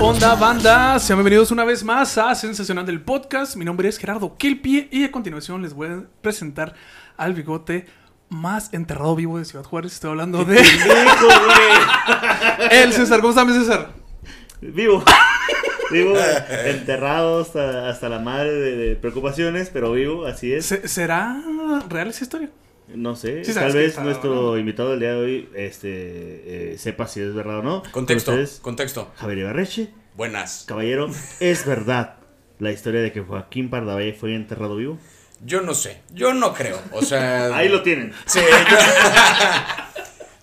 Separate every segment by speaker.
Speaker 1: onda, banda? Sean bienvenidos una vez más a Sensacional del Podcast. Mi nombre es Gerardo Kelpie y a continuación les voy a presentar al bigote más enterrado vivo de Ciudad Juárez. Estoy hablando de el César. ¿Cómo estás, mi César?
Speaker 2: Vivo. Vivo, enterrado hasta, hasta la madre de, de preocupaciones, pero vivo, así es.
Speaker 1: ¿Se- ¿Será real esa historia?
Speaker 2: No sé,
Speaker 1: Sí,
Speaker 2: tal vez nuestro invitado del día de hoy este, eh, sepa si es verdad o no.
Speaker 3: Contexto,
Speaker 2: ustedes,
Speaker 3: contexto.
Speaker 2: Javier Ibarreche,
Speaker 3: Buenas.
Speaker 2: caballero, ¿es verdad la historia de que Joaquín Pardavé fue enterrado vivo?
Speaker 3: Yo no sé, yo no creo. O sea.
Speaker 2: Ahí lo tienen.
Speaker 3: Sí, yo,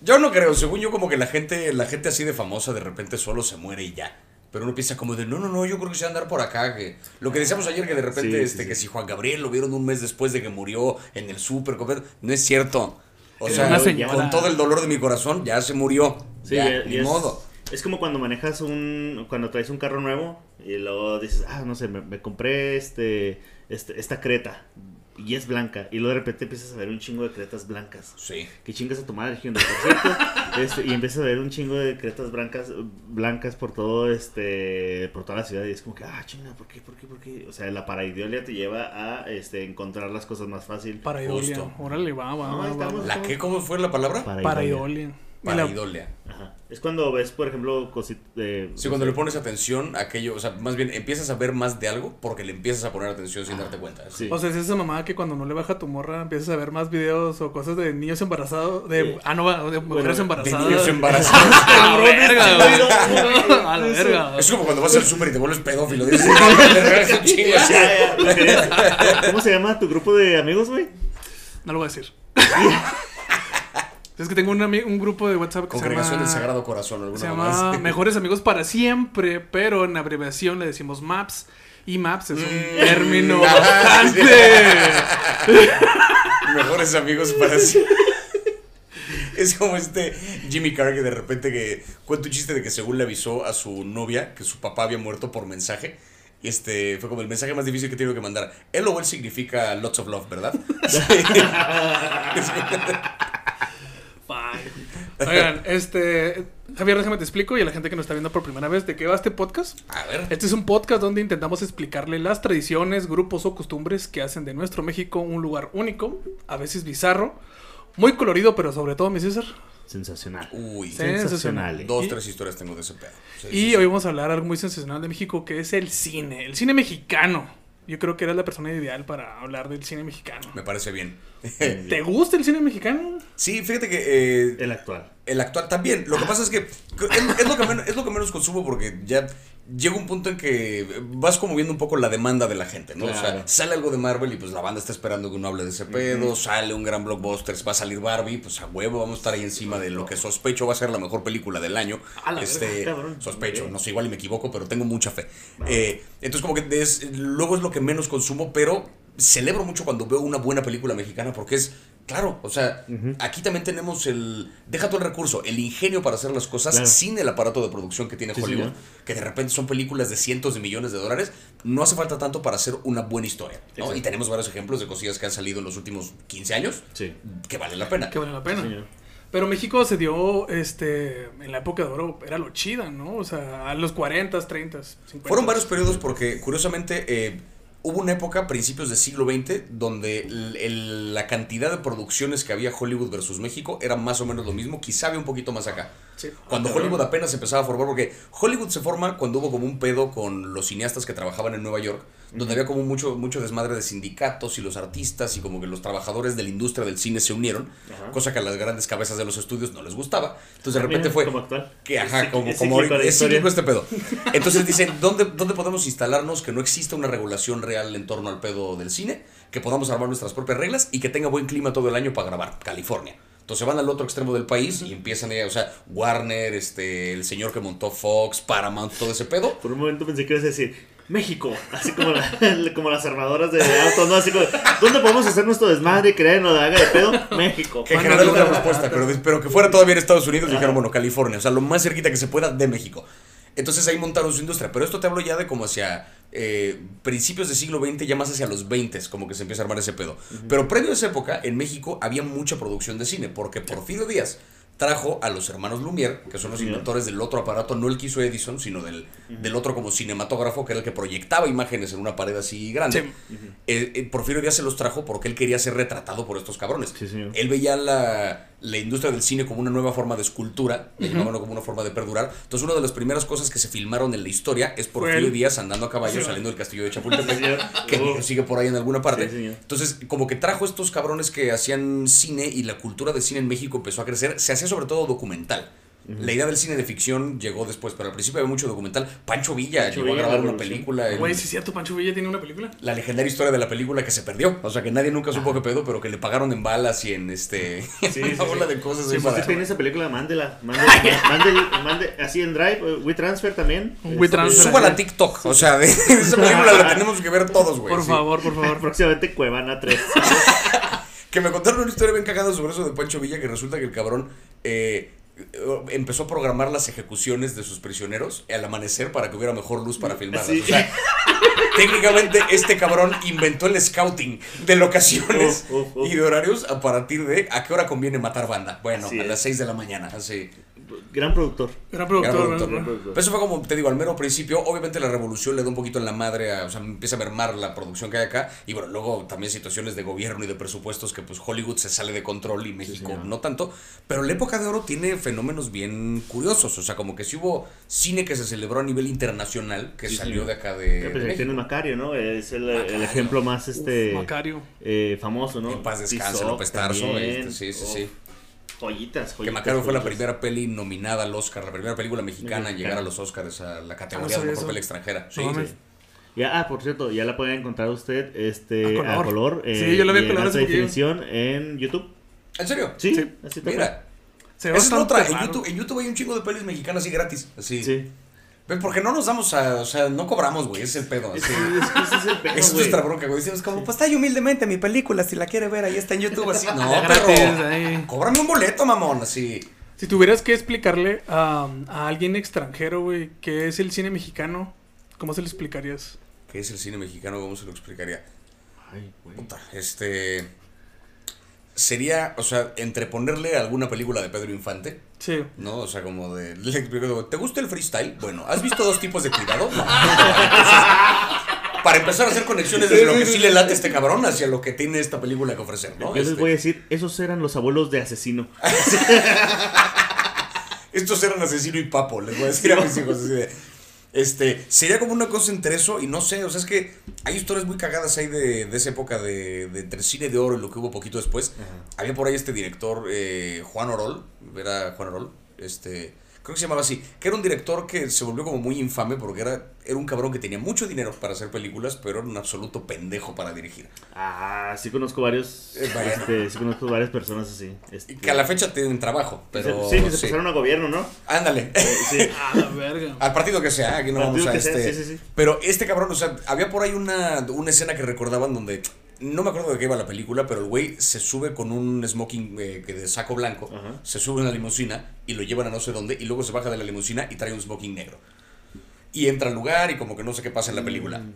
Speaker 3: yo no creo. Según yo, como que la gente, la gente así de famosa de repente solo se muere y ya. Pero uno piensa como de, no, no, no, yo creo que se va a andar por acá. Que... Lo que decíamos ayer, que de repente,
Speaker 2: Sí,
Speaker 3: este,
Speaker 2: sí.
Speaker 3: que si Juan Gabriel lo vieron un mes después de que murió en el súper, comer- no es cierto. O
Speaker 1: Es
Speaker 3: sea,
Speaker 1: señora.
Speaker 3: con todo el dolor de mi corazón, ya se murió.
Speaker 2: Sí,
Speaker 3: ya,
Speaker 2: y
Speaker 3: ni
Speaker 2: es,
Speaker 3: modo.
Speaker 2: Es como cuando manejas un. Cuando traes un carro nuevo y luego dices, ah, no sé, me, me compré este, este. Esta creta y es blanca. Y luego de repente empiezas a ver un chingo de cretas blancas.
Speaker 3: Sí.
Speaker 2: Que chingas a tu madre, Hyundai, por cierto. Este, y empiezas a ver un chingo de cretas blancas, blancas por todo, este, por toda la ciudad. Y es como que, ah, chinga, ¿por qué, por qué, por qué? O sea, la paraidolia te lleva a, este, encontrar las cosas más fácil.
Speaker 1: Para Idolia.
Speaker 3: Justo.
Speaker 1: Órale, va, va,
Speaker 2: No,
Speaker 1: va.
Speaker 3: ¿La qué? ¿Cómo fue la palabra?
Speaker 1: Para Idolia. Y la-
Speaker 3: Paraidolia.
Speaker 2: Ajá. Es cuando ves, por ejemplo, cositas de...
Speaker 3: Sí, cuando le pones atención a aquello, o sea, más bien empiezas a ver más de algo porque le empiezas a poner atención sin darte cuenta.
Speaker 2: Sí.
Speaker 1: O sea, es esa mamá que cuando no le baja tu morra empiezas a ver más videos o cosas de niños embarazados, de,
Speaker 2: Sí.
Speaker 1: ah, no, de mujeres embarazadas.
Speaker 3: De niños embarazados.
Speaker 1: ¡Ah, verga, güey! A la verga.
Speaker 3: Es como cuando vas al súper y te vuelves pedófilo. Dices,
Speaker 2: que- ¿Cómo se llama tu grupo de amigos, güey?
Speaker 1: No lo voy a decir. Es que tengo un, grupo de WhatsApp que se
Speaker 3: Congregación
Speaker 1: llama,
Speaker 3: del Sagrado Corazón, alguna
Speaker 1: se llama
Speaker 3: así.
Speaker 1: Mejores Amigos para Siempre, pero en abreviación le decimos MAPS. Y MAPS es un
Speaker 3: Mm.
Speaker 1: término
Speaker 3: Ah,
Speaker 1: bastante...
Speaker 3: Mejores amigos para sí. Es como este Jimmy Carr que de repente que cuenta un chiste de que según le avisó a su novia que su papá había muerto por mensaje. Y este fue como el mensaje más difícil que tiene que mandar. O él significa lots of love, ¿verdad? Sí.
Speaker 1: Oigan, este... Javier, déjame te explico y a la gente que nos está viendo por primera vez de qué va este podcast.
Speaker 3: A ver.
Speaker 1: Este es un podcast donde intentamos explicarle las tradiciones, grupos o costumbres que hacen de nuestro México un lugar único, a veces bizarro, muy colorido, pero sobre todo, mi César.
Speaker 2: Sensacional.
Speaker 3: Uy.
Speaker 2: Sensacional.
Speaker 3: Dos,
Speaker 1: Y-
Speaker 3: tres historias tengo de ese pedo. Sí,
Speaker 1: Y
Speaker 3: sí, sí.
Speaker 1: hoy vamos a hablar algo muy sensacional de México, que es el cine, el cine mexicano. Yo creo que eres la persona ideal para hablar del cine mexicano.
Speaker 3: Me parece bien.
Speaker 1: ¿Te gusta el cine mexicano?
Speaker 3: Sí, fíjate que eh,
Speaker 2: El actual.
Speaker 3: El actual también. Lo que pasa es que es, es lo que menos, es lo que menos consumo porque ya llega un punto en que vas como viendo un poco la demanda de la gente, ¿no? O sea, sale algo de Marvel y pues la banda está esperando que uno hable de ese pedo, sale un gran blockbuster, va a salir Barbie, pues a huevo vamos a estar ahí encima de lo que sospecho va a ser la mejor película del año.
Speaker 1: A la
Speaker 3: este,
Speaker 2: verga, cabrón.
Speaker 3: sospecho, no sé, igual y me equivoco, pero tengo mucha fe. Eh, entonces como que es, luego es lo que menos consumo, pero celebro mucho cuando veo una buena película mexicana porque es, claro, o sea, aquí también tenemos el, deja todo el recurso, el ingenio para hacer las cosas
Speaker 2: Claro.
Speaker 3: sin el aparato de producción que tiene
Speaker 2: Sí,
Speaker 3: Hollywood, que de repente son películas de cientos de millones de dólares, no hace falta tanto para hacer una buena historia. ¿no? Y tenemos varios ejemplos de cosillas que han salido en los últimos 15 años
Speaker 2: Sí.
Speaker 3: que valen la pena.
Speaker 1: Que vale la pena. Pero México se dio, este, en la época de oro, era lo chida, ¿no? O sea, a los 40, 30, 50.
Speaker 3: Fueron varios periodos porque, curiosamente, eh, hubo una época, principios del siglo XX, donde el- el- la cantidad de producciones que había Hollywood versus México era más o menos lo mismo, quizá había un poquito más acá.
Speaker 1: Sí.
Speaker 3: Cuando Hollywood apenas empezaba a formar, porque Hollywood se forma cuando hubo como un pedo con los cineastas que trabajaban en Nueva York, donde había como mucho, mucho desmadre de sindicatos y los artistas y como que los trabajadores de la industria del cine se unieron,
Speaker 2: Ajá.
Speaker 3: cosa que a las grandes cabezas de los estudios no les gustaba. Entonces de repente fue...
Speaker 2: Como actual.
Speaker 3: Que ajá,
Speaker 2: Es
Speaker 3: como,
Speaker 2: cíclico,
Speaker 3: como
Speaker 2: es
Speaker 3: es este pedo. Entonces dicen, ¿dónde, ¿dónde podemos instalarnos que no exista una regulación real en torno al pedo del cine? Que podamos armar nuestras propias reglas y que tenga buen clima todo el año para grabar, California. Entonces van al otro extremo del país y empiezan, a, o sea, Warner, este, el señor que montó Fox, Paramount, todo ese pedo.
Speaker 2: Por un momento pensé que ibas a decir México, así como, la- como las armadoras de autos, ¿no? Así como, ¿dónde podemos hacer nuestro desmadre y crear no haga de pedo? México.
Speaker 3: Que
Speaker 1: la-
Speaker 3: una respuesta, pero, pero que fuera todavía en Estados Unidos, dijeron, bueno, California, o sea, lo más cerquita que se pueda de México. Entonces ahí montaron su industria, pero esto te hablo ya de como hacia eh, principios del siglo XX, ya más hacia los 20, como que se empieza a armar ese pedo. Pero previo a esa época, en México había mucha producción de cine, porque Porfirio Díaz trajo a los hermanos Lumière, que son los inventores del otro aparato, no el que hizo Edison, sino del, del otro como cinematógrafo, que era el que proyectaba imágenes en una pared así grande.
Speaker 1: Sí.
Speaker 3: Eh, eh, Porfirio Díaz se los trajo porque él quería ser retratado por estos cabrones.
Speaker 2: Sí, señor.
Speaker 3: Él veía la, la industria del cine como una nueva forma de escultura, le llamaban como una forma de perdurar. Entonces, una de las primeras cosas que se filmaron en la historia es Porfirio
Speaker 1: él.
Speaker 3: Díaz andando a caballo
Speaker 1: Sí.
Speaker 3: saliendo del castillo de Chapultepec, que
Speaker 2: Oh.
Speaker 3: sigue por ahí en alguna parte.
Speaker 2: Sí.
Speaker 3: Entonces, como que trajo estos cabrones que hacían cine y la cultura de cine en México empezó a crecer. Se hacía sobre todo documental. La idea del cine de ficción llegó después, pero al principio había mucho documental. Pancho Villa
Speaker 2: Pancho
Speaker 3: llegó
Speaker 2: Villa,
Speaker 3: a grabar una película. en-
Speaker 1: Güey, si es cierto, Pancho Villa tiene una película.
Speaker 3: la legendaria historia de la película que se perdió. O sea, que nadie nunca supo qué pedo, pero que le pagaron en balas y en este.
Speaker 2: Sí,
Speaker 3: una
Speaker 2: sí,
Speaker 3: bola
Speaker 2: sí.
Speaker 3: de cosas para-
Speaker 2: usted tiene esa película, mándela. Mándela, mándela, mande, así en Drive, eh, WeTransfer también.
Speaker 1: WeTransfer.
Speaker 3: Súbala a TikTok. O sea, de, esa película la tenemos que ver todos, güey.
Speaker 1: Por
Speaker 3: sí.
Speaker 1: favor, por favor.
Speaker 2: Próximamente Cuevana 3.
Speaker 3: Que me contaron una historia bien cagada sobre eso de Pancho Villa, que resulta que el cabrón eh, empezó a programar las ejecuciones de sus prisioneros al amanecer para que hubiera mejor luz para filmarlas.
Speaker 2: Sí.
Speaker 3: O sea, técnicamente este cabrón inventó el scouting de locaciones y de horarios a partir de a qué hora conviene matar banda. Bueno,
Speaker 2: Así
Speaker 3: a las 6 de la mañana, así.
Speaker 2: Gran productor.
Speaker 3: Gran
Speaker 1: productor,
Speaker 2: gran productor.
Speaker 3: Pero eso fue como te digo, al mero principio. Obviamente la revolución le da un poquito en la madre, a- o sea, empieza a mermar la producción que hay acá. Y bueno, luego también situaciones de gobierno y de presupuestos que pues Hollywood se sale de control y México no tanto. Pero la época de oro tiene fenómenos bien curiosos. O sea, como que si hubo cine que se celebró a nivel internacional que
Speaker 2: Sí,
Speaker 3: salió de acá de.
Speaker 2: Que,
Speaker 3: de
Speaker 2: pues,
Speaker 3: México.
Speaker 2: tiene Macario, ¿no? Es el, ejemplo más este
Speaker 1: Macario.
Speaker 2: eh, famoso, ¿no?
Speaker 3: En paz descanse, López Tarso,
Speaker 2: también.
Speaker 3: este, sí, sí, sí.
Speaker 2: Joyitas, joyitas.
Speaker 3: Que Macario fue la primera peli nominada al Oscar, la primera película mexicana en llegar a los Oscars, a la
Speaker 1: Ah,
Speaker 3: categoría
Speaker 1: no
Speaker 3: de mejor peli extranjera. Sí, sí.
Speaker 2: Ya, ah, por cierto, ya la pueden encontrar usted este,
Speaker 1: A
Speaker 2: a
Speaker 1: color.
Speaker 2: color. eh,
Speaker 1: Sí, yo la vi a
Speaker 2: en
Speaker 1: color
Speaker 2: definición en YouTube.
Speaker 3: ¿En serio?
Speaker 2: Sí,
Speaker 1: Sí.
Speaker 2: así tal
Speaker 3: Mira,
Speaker 1: Se
Speaker 3: esa es otra. En. YouTube, en YouTube hay un chingo de pelis mexicanas así gratis. Así.
Speaker 2: Sí.
Speaker 3: Porque no nos damos a. O sea, no cobramos, güey. Ese es el pedo.
Speaker 2: Es es que ese es el pedo,
Speaker 3: es nuestra bronca, güey. Decimos como, pues está ahí humildemente mi película. Si la quiere ver, ahí está en YouTube. Así. No,
Speaker 1: ahí.
Speaker 3: Cóbrame un boleto, mamón. Así.
Speaker 1: Si tuvieras que explicarle a, a alguien extranjero, güey, qué es el cine mexicano, ¿cómo se lo explicarías?
Speaker 3: ¿Qué es el cine mexicano? ¿Cómo se lo explicaría?
Speaker 2: Ay, güey.
Speaker 3: Puta, este. Sería, o sea, entre ponerle alguna película de Pedro Infante,
Speaker 1: Sí.
Speaker 3: ¿no? O sea, como de. le explico, ¿Te gusta el freestyle? Bueno, ¿has visto dos tipos de cuidado? No. Entonces, para empezar a hacer conexiones desde lo que sí le late este cabrón hacia lo que tiene esta película que ofrecer, ¿no?
Speaker 2: Yo les
Speaker 3: Este,
Speaker 2: voy a decir, esos eran los abuelos de asesino.
Speaker 3: Estos eran asesino y papo, les voy a decir a mis hijos. así de, este, sería como una cosa entre eso y no sé, o sea, es que hay historias muy cagadas ahí de, de esa época de, de entre cine de oro y lo que hubo poquito después. Había por ahí este director, eh, Juan Orol, era Juan Orol, este, creo que se llamaba así, que era un director que se volvió como muy infame porque era, era un cabrón que tenía mucho dinero para hacer películas, pero era un absoluto pendejo para dirigir.
Speaker 2: Ah, sí conozco varios.
Speaker 3: Eh.
Speaker 2: Este, sí conozco varias personas así. Este,
Speaker 3: que a la fecha tienen trabajo, pero...
Speaker 2: sí, que se pasaron a gobierno, ¿no?
Speaker 3: Ándale.
Speaker 2: Sí.
Speaker 1: A la verga.
Speaker 3: Al partido que sea, aquí no
Speaker 2: Partido
Speaker 3: vamos a
Speaker 2: sea,
Speaker 3: este.
Speaker 2: sí, sí, sí.
Speaker 3: Pero este cabrón, o sea, había por ahí una, una escena que recordaban donde. No me acuerdo de qué iba la película, pero el güey se sube con un smoking eh, que de saco blanco, se sube en la limusina y lo llevan a no sé dónde, y luego se baja de la limusina y trae un smoking negro. Y entra al lugar y como que no sé qué pasa en la película.
Speaker 2: Mm.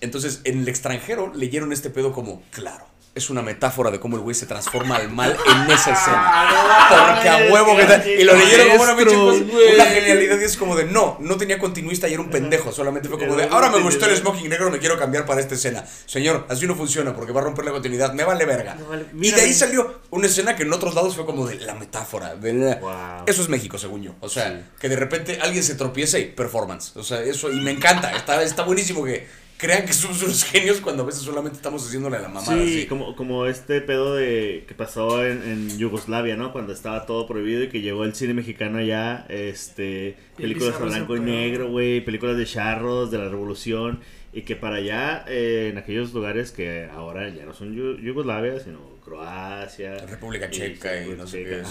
Speaker 3: Entonces, en el extranjero leyeron este pedo como, claro, es una metáfora de cómo el güey se transforma al mal en esa escena. Porque a huevo que tal. Y lo leyeron como una pinche cosa, una genialidad. Y es como de, no, no tenía continuista y era un pendejo. Solamente fue como de, ahora me gustó el smoking negro, me quiero cambiar para esta escena. Señor, así no funciona porque va a romper la continuidad. Me vale verga. Y de ahí salió una escena que en otros lados fue como de la metáfora. de la-
Speaker 2: Wow.
Speaker 3: Eso es México, según yo. O sea,
Speaker 2: Sí.
Speaker 3: que de repente alguien se tropiece y performance. O sea, eso, y me encanta. Está, está buenísimo que crean que somos unos genios cuando a veces solamente estamos haciéndole a la mamada.
Speaker 2: Sí,
Speaker 3: así.
Speaker 2: como, como este pedo de que pasó en, en Yugoslavia, ¿no? Cuando estaba todo prohibido y que llegó el cine mexicano allá, este, películas a blanco y negro, güey, películas de charros, de la revolución, y que para allá, eh, en aquellos lugares que ahora ya no son Yu- Yugoslavia, sino Croacia,
Speaker 3: República Checa y
Speaker 2: República
Speaker 3: no sé qué.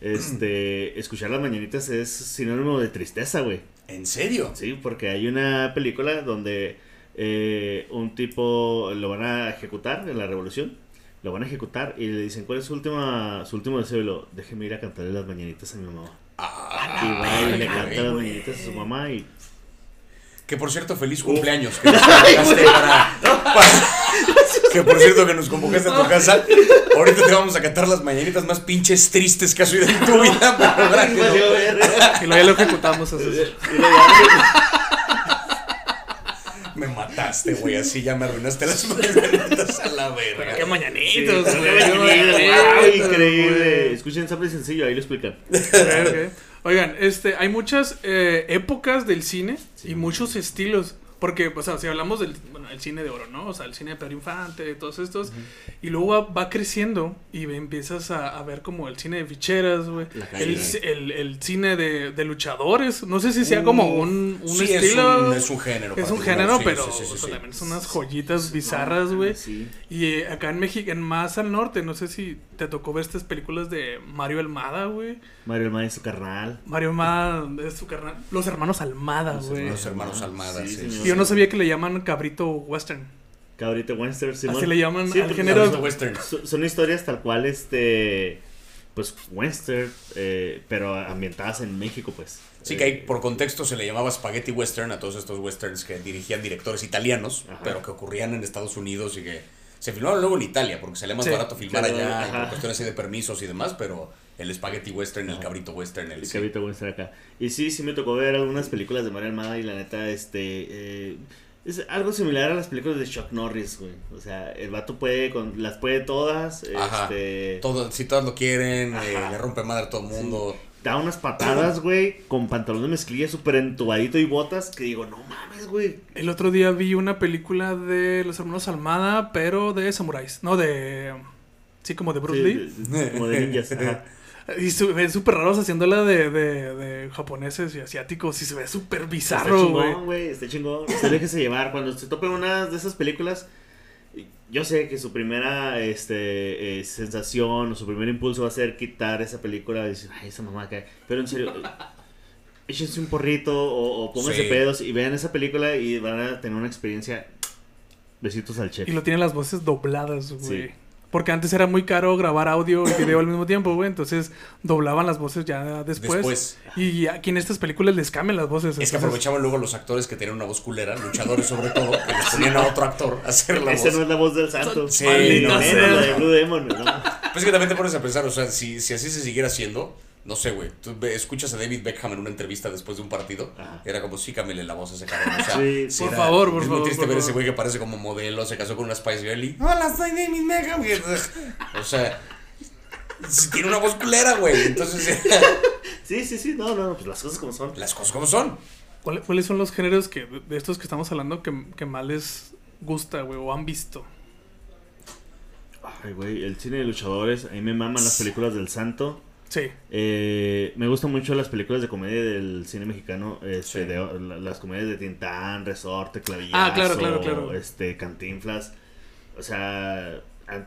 Speaker 2: Este, escuchar las mañanitas es sinónimo de tristeza, güey.
Speaker 3: ¿En serio?
Speaker 2: Sí, porque hay una película donde eh, un tipo lo van a ejecutar en la revolución. Lo van a ejecutar y le dicen, ¿cuál es su, última, su último deseo? Y lo, déjeme ir a cantarle las mañanitas a mi mamá.
Speaker 3: Ah,
Speaker 2: y va y le canta las mañanitas a su mamá y...
Speaker 3: Que por cierto, feliz cumpleaños. Que nos convocaste para, para- Que por cierto, que nos convocaste a tu casa. Ahorita te vamos a cantar las mañanitas más pinches tristes que has oído en tu vida. Pero gracias.
Speaker 1: Y luego ya lo ejecutamos. así.
Speaker 3: Me mataste, güey. Así ya me arruinaste las mañanitas a la verga.
Speaker 1: Qué mañanitos,
Speaker 2: Sí,
Speaker 1: güey.
Speaker 2: qué increíble. Escuchen Simple y Sencillo, ahí lo explican.
Speaker 1: Oigan, este, hay muchas eh, épocas del cine y muchos estilos. Porque, o sea, si hablamos del bueno, el cine de oro, ¿no? O sea, el cine de Pedro Infante, todos estos. Y luego va, va creciendo y empiezas a, a ver como el cine de ficheras, güey. El, el, el cine de, de luchadores. No sé si sea como un, un
Speaker 3: Sí,
Speaker 1: estilo.
Speaker 3: Es un, es un género.
Speaker 1: Es un género,
Speaker 3: sí,
Speaker 1: pero
Speaker 3: sí,
Speaker 1: o sea, también son unas joyitas bizarras, güey.
Speaker 2: Sí.
Speaker 1: Y eh, acá en México, en más al norte, no sé si te tocó ver estas películas de Mario Almada, güey.
Speaker 2: Mario el Maestro carnal.
Speaker 1: Mario Almada es su carnal. Los hermanos Almada, güey.
Speaker 3: Los hermanos Almada, sí, sí.
Speaker 1: Y yo no sabía que le llaman cabrito western.
Speaker 2: Cabrito Western, Simón.
Speaker 1: Así le llaman
Speaker 2: Sí,
Speaker 1: al género.
Speaker 3: Western.
Speaker 2: Son son historias tal cual, este. Pues western, eh, pero ambientadas en México, pues.
Speaker 3: Sí, que ahí por contexto se le llamaba Spaghetti Western a todos estos westerns que dirigían directores italianos,
Speaker 2: Ajá.
Speaker 3: pero que ocurrían en Estados Unidos y que se filmaron luego en Italia, porque salía más
Speaker 1: Sí,
Speaker 3: barato filmar
Speaker 2: claro,
Speaker 3: allá y por cuestiones así de permisos y demás, pero el Spaghetti Western, el cabrito western, el
Speaker 2: El
Speaker 3: sí.
Speaker 2: cabrito Western acá. Y sí, sí me tocó ver algunas películas de Mario Almada y la neta, este. eh, es algo similar a las películas de Chuck Norris, güey. O sea, el vato puede, con, las puede todas.
Speaker 3: Ajá.
Speaker 2: Este.
Speaker 3: Todo, si todos lo quieren, eh, le rompe madre a todo el mundo.
Speaker 2: Da unas patadas, güey, con pantalón de mezclilla súper entubadito y botas. Que digo, no mames, güey.
Speaker 1: El otro día vi una película de los hermanos Almada, pero de samuráis. No, de. Sí, como de Bruce
Speaker 2: Sí,
Speaker 1: Lee.
Speaker 2: de- como de ninjas. ajá.
Speaker 1: Y se ven súper raros haciéndola de, de, de japoneses y asiáticos. Y se ve súper
Speaker 2: Está
Speaker 1: bizarro, güey.
Speaker 2: chingón, güey. Está chingón. Usted déjese llevar. Cuando se tope una de esas películas, yo sé que su primera este, eh, sensación o su primer impulso va a ser quitar esa película y decir, ay, esa mamá cae. Pero en serio, échense un porrito o, o pónganse
Speaker 3: Sí.
Speaker 2: pedos y vean esa película y van a tener una experiencia. Besitos al chef.
Speaker 1: Y lo tienen las voces dobladas, güey.
Speaker 2: Sí.
Speaker 1: Porque antes era muy caro grabar audio y video al mismo tiempo, güey. Entonces doblaban las voces ya después.
Speaker 3: Después.
Speaker 1: Y aquí en estas películas les cambian las voces.
Speaker 3: Es que
Speaker 1: entonces-
Speaker 3: aprovechaban luego los actores que tenían una voz culera, luchadores sobre todo, que les ponían a otro actor a hacer la
Speaker 2: Esa
Speaker 3: voz.
Speaker 2: no es la voz del santo.
Speaker 3: Sí, no,
Speaker 2: sea,
Speaker 1: no.
Speaker 2: la de Blue Demon, ¿no?
Speaker 3: Pues es que también te pones a pensar, o sea, si, si así se siguiera haciendo, no sé, güey, tú escuchas a David Beckham en una entrevista después de un partido,
Speaker 2: Ajá.
Speaker 3: era como, sí, cámbiale la voz a ese cabrón, o sea,
Speaker 2: Sí,
Speaker 3: sí
Speaker 1: por
Speaker 3: era-
Speaker 1: favor, por
Speaker 3: es muy
Speaker 1: favor,
Speaker 3: triste ver ese
Speaker 1: favor.
Speaker 3: güey que parece como modelo, se casó con una Spice Girl y, hola, soy David Beckham, o sea, si tiene una voz culera, güey, entonces,
Speaker 2: Sí, sí, sí. No, no, pues las cosas como son.
Speaker 3: las cosas como son.
Speaker 1: ¿Cuál- ¿Cuáles son los géneros que, de estos que estamos hablando que, que más les gusta, güey? O han visto.
Speaker 2: Ay, güey, el cine de luchadores. A mí me maman las películas del santo.
Speaker 1: Sí.
Speaker 2: Eh, me gustan mucho las películas de comedia del cine mexicano, este,
Speaker 3: Sí.
Speaker 2: de- la- las comedias de Tintán, Resorte, Clavillazo,
Speaker 1: Ah, claro, claro, claro.
Speaker 2: este, Cantinflas, o sea, eh,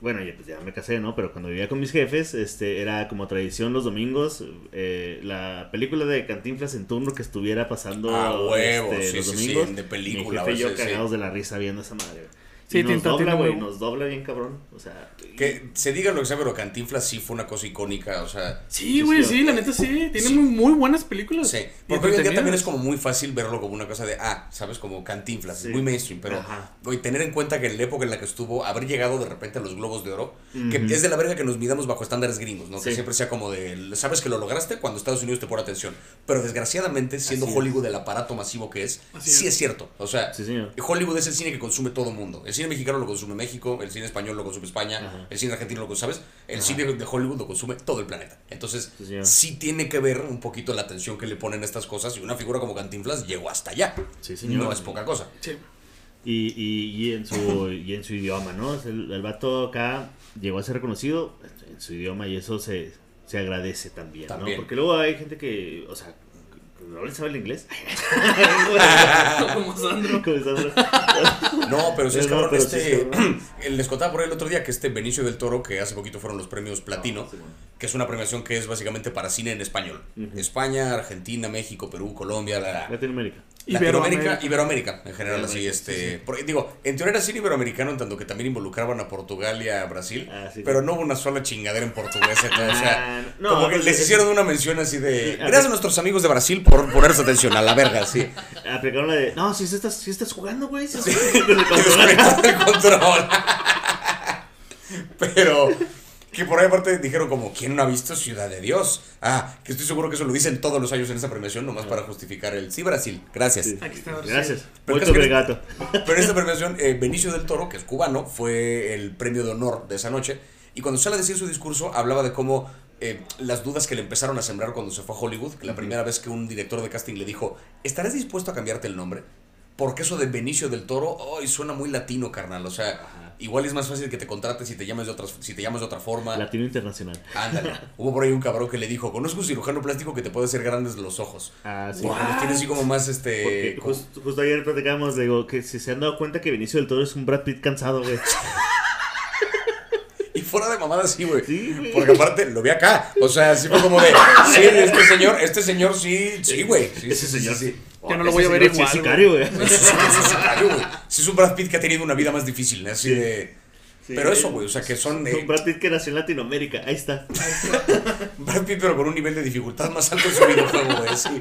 Speaker 2: bueno, ya, pues ya me casé, ¿no? Pero cuando vivía con mis jefes, este, era como tradición los domingos, eh, la película de Cantinflas en turno que estuviera pasando
Speaker 3: Ah, huevo,
Speaker 2: este,
Speaker 3: sí,
Speaker 2: los
Speaker 3: sí, sí,
Speaker 2: domingos,
Speaker 3: de película,
Speaker 2: mi jefe y
Speaker 3: a
Speaker 2: yo
Speaker 3: sí.
Speaker 2: cagados de la risa viendo esa madre.
Speaker 1: Sí,
Speaker 2: y nos
Speaker 1: Tintán
Speaker 2: dobla, güey, nos dobla bien cabrón, o sea,
Speaker 3: Que se diga lo que sea, pero Cantinflas sí fue una cosa icónica, o sea,
Speaker 1: Sí, güey,
Speaker 2: sí,
Speaker 1: la neta sí. Tiene
Speaker 3: Sí.
Speaker 1: muy, muy buenas películas.
Speaker 3: Sí, porque hoy en día también es como muy fácil verlo como una cosa de, ah, sabes, como cantinflas,
Speaker 2: Sí.
Speaker 3: es muy mainstream, pero hoy tener en cuenta que en la época en la que estuvo, haber llegado de repente a los globos de oro, que es de la verga que nos midamos bajo estándares gringos, ¿no? Que
Speaker 2: Sí.
Speaker 3: siempre sea como de, sabes que lo lograste cuando Estados Unidos te pone atención, pero desgraciadamente, siendo
Speaker 2: Así es.
Speaker 3: Hollywood el aparato masivo que es,
Speaker 1: Así
Speaker 3: sí
Speaker 1: es.
Speaker 3: es cierto, o sea,
Speaker 2: sí señor.
Speaker 3: Hollywood es el cine que consume todo el mundo. El cine mexicano lo consume México, el cine español lo consume España,
Speaker 2: Ajá.
Speaker 3: el cine argentino lo consume, ¿sabes? El
Speaker 2: Ajá.
Speaker 3: cine de Hollywood lo consume todo el planeta. Entonces,
Speaker 2: Sí,
Speaker 3: tiene que ver un poquito la atención que le ponen a estas cosas y una figura como Cantinflas llegó hasta allá.
Speaker 2: Sí, señor.
Speaker 3: No es poca cosa.
Speaker 1: Sí.
Speaker 2: Y, y, y en su y en su idioma, ¿no? El, el vato acá llegó a ser reconocido en su idioma y eso se, se agradece también,
Speaker 3: También.
Speaker 2: ¿no? Porque luego hay gente que, o sea, que no le sabe el inglés.
Speaker 1: Como Sandro.
Speaker 2: Como Sandro.
Speaker 3: No, pero sí es
Speaker 2: No,
Speaker 3: cabrón,
Speaker 2: pero sí es
Speaker 3: este,
Speaker 2: cabrón.
Speaker 3: les contaba por ahí el otro día que este Benicio del Toro, que hace poquito fueron los premios Platino,
Speaker 2: Sí, bueno.
Speaker 3: que es una premiación que es básicamente para cine en español. España, Argentina, México, Perú, Colombia, la, la-
Speaker 2: Latinoamérica.
Speaker 3: Latinoamérica,
Speaker 1: Iberoamérica.
Speaker 3: Iberoamérica, en general, así, este.
Speaker 2: sí,
Speaker 3: porque, digo, en teoría era cine iberoamericano, en tanto que también involucraban a Portugal y a Brasil.
Speaker 2: Ah, sí,
Speaker 3: pero
Speaker 2: sí.
Speaker 3: no hubo una sola chingadera en portugués. entonces, o sea,
Speaker 2: Ah, no,
Speaker 3: como que les
Speaker 2: es-
Speaker 3: hicieron una mención así de.
Speaker 2: A
Speaker 3: Gracias a nuestros amigos de Brasil por ponerse atención, a la verga, sí.
Speaker 2: Aplicaron la de. No, si estás, si estás jugando, güey. Si
Speaker 3: Sí.
Speaker 2: estás
Speaker 3: desconectaron el control. Pero que por ahí aparte dijeron como, ¿quién no ha visto Ciudad de Dios? Ah, que estoy seguro que eso lo dicen todos los años en esa premiación, nomás para justificar el sí Brasil. Gracias.
Speaker 2: Sí.
Speaker 1: Aquí está, Brasil.
Speaker 2: Gracias.
Speaker 3: Pero que-
Speaker 2: obrigado.
Speaker 3: Pero en esta premiación, eh, Benicio del Toro, que es cubano, fue el premio de honor de esa noche. Y cuando sale a decir su discurso, hablaba de cómo eh, las dudas que le empezaron a sembrar cuando se fue a Hollywood, que la primera vez que un director de casting le dijo, ¿estarás dispuesto a cambiarte el nombre? Porque eso de Benicio del Toro, ay, suena muy latino, carnal. O sea, igual es más fácil que te contrates si te llamas de, otras, si te llamas de otra forma.
Speaker 2: Latino internacional.
Speaker 3: Ándale. Hubo por ahí un cabrón que le dijo, conozco un cirujano plástico que te puede hacer grandes los ojos.
Speaker 2: Ah, sí.
Speaker 3: Tiene así como más, este... Como-
Speaker 2: justo, justo ayer platicábamos, digo, que si se han dado cuenta que Benicio del Toro es un Brad Pitt cansado, güey.
Speaker 3: Y fuera de mamada, sí, güey.
Speaker 2: Sí.
Speaker 3: Porque aparte lo vi acá. O sea, así fue como de. Sí, este señor, este señor sí, sí, güey. Sí,
Speaker 2: Ese
Speaker 3: sí,
Speaker 2: señor
Speaker 3: sí.
Speaker 1: Ya no
Speaker 2: Oh,
Speaker 1: lo
Speaker 2: ese
Speaker 1: voy a ver igual,
Speaker 2: es sicario, güey.
Speaker 3: Es un Brad Pitt que ha tenido una vida más difícil, así
Speaker 2: Sí.
Speaker 3: de.
Speaker 2: Sí.
Speaker 3: Pero eso, güey, o sea, que son. eh,
Speaker 2: Un Brad Pitt que nació en Latinoamérica. Ahí está.
Speaker 3: Brad Pitt, pero con un nivel de dificultad más alto en su videojuego, güey. Sí.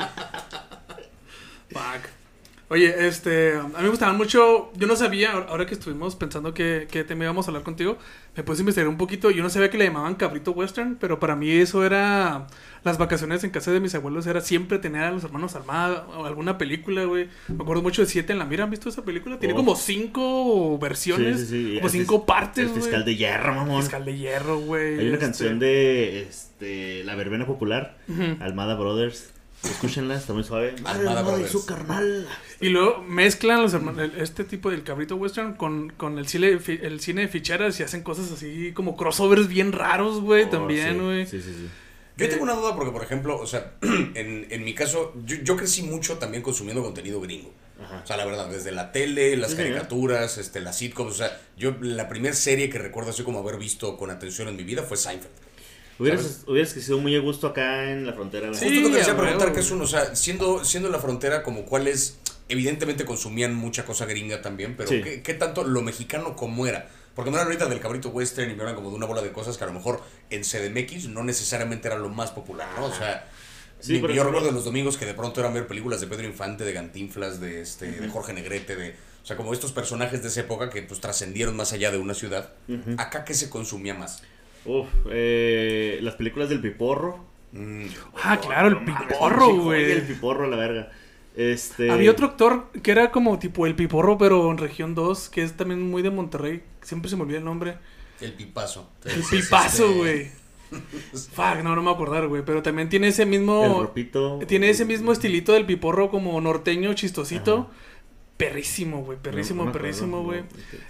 Speaker 1: Fuck. Oye, este, a mí me gustaban mucho, yo no sabía, ahora que estuvimos pensando que, que tema íbamos a hablar contigo, me puse a investigar un poquito, yo no sabía que le llamaban cabrito western, pero para mí eso era, las vacaciones en casa de mis abuelos era siempre tener a los hermanos Armada o alguna película, güey. Me acuerdo mucho de Siete en la Mira, ¿han visto esa película? Tiene
Speaker 2: Oh.
Speaker 1: como cinco versiones,
Speaker 2: Sí, sí, sí.
Speaker 1: como
Speaker 2: El
Speaker 1: cinco partes,
Speaker 2: El
Speaker 1: güey.
Speaker 2: fiscal de hierro, mamón.
Speaker 1: Fiscal de hierro, güey.
Speaker 2: Hay una
Speaker 1: este.
Speaker 2: canción de este, La Verbena Popular. Almada Brothers. Escúchenla, está muy suave. Madre, y
Speaker 3: Brothers.
Speaker 2: su carnal.
Speaker 1: Y luego mezclan los hermanos, el- este tipo del cabrito western con, con el, cine, el cine de ficheras y hacen cosas así como crossovers bien raros, güey,
Speaker 2: Oh,
Speaker 1: también,
Speaker 2: sí,
Speaker 1: güey.
Speaker 2: Sí, sí, sí.
Speaker 3: Yo tengo una duda porque, por ejemplo, o sea, en, en mi caso, yo, yo crecí mucho también consumiendo contenido gringo.
Speaker 2: Ajá.
Speaker 3: O sea, la verdad, desde la tele, las
Speaker 2: Sí, señor.
Speaker 3: caricaturas, este, las sitcoms, o sea, yo la primera serie que recuerdo así como haber visto con atención en mi vida fue Seinfeld.
Speaker 2: Hubieras, hubieras crecido muy a gusto acá en la frontera.
Speaker 1: Sí,
Speaker 3: Justo te quería
Speaker 1: a
Speaker 3: preguntar qué es uno, o sea, siendo, siendo en la frontera como cuáles, evidentemente consumían mucha cosa gringa también, pero
Speaker 2: Sí.
Speaker 3: ¿qué, qué tanto lo mexicano como era? Porque me hablan ahorita del cabrito western y me hablan como de una bola de cosas que a lo mejor en CDMX no necesariamente era lo más popular, ¿no? O sea,
Speaker 2: Sí,
Speaker 3: mi- yo recuerdo los domingos que de pronto eran ver películas de Pedro Infante, de Gantinflas, de este, de Jorge Negrete, de, o sea, como estos personajes de esa época que pues trascendieron más allá de una ciudad. Acá qué se consumía más.
Speaker 2: Uf, eh, las películas del Piporro.
Speaker 3: Mm,
Speaker 1: Ah, claro, el
Speaker 2: mames,
Speaker 1: piporro,
Speaker 2: joya, El
Speaker 1: güey.
Speaker 2: Piporro, la verga. Este...
Speaker 1: Había otro actor que era como tipo el piporro, pero en región 2, que es también muy de Monterrey. Siempre se me olvida el nombre.
Speaker 3: el pipazo.
Speaker 1: El pipazo,
Speaker 3: este,
Speaker 1: güey. Fuck, no, no me voy a acordar, güey. Pero también tiene ese
Speaker 2: El
Speaker 1: mismo.
Speaker 2: Ropito.
Speaker 1: Tiene ese mismo estilito del piporro como norteño chistosito. Perrísimo, güey. Perrísimo,
Speaker 2: No, no
Speaker 1: perrísimo, güey.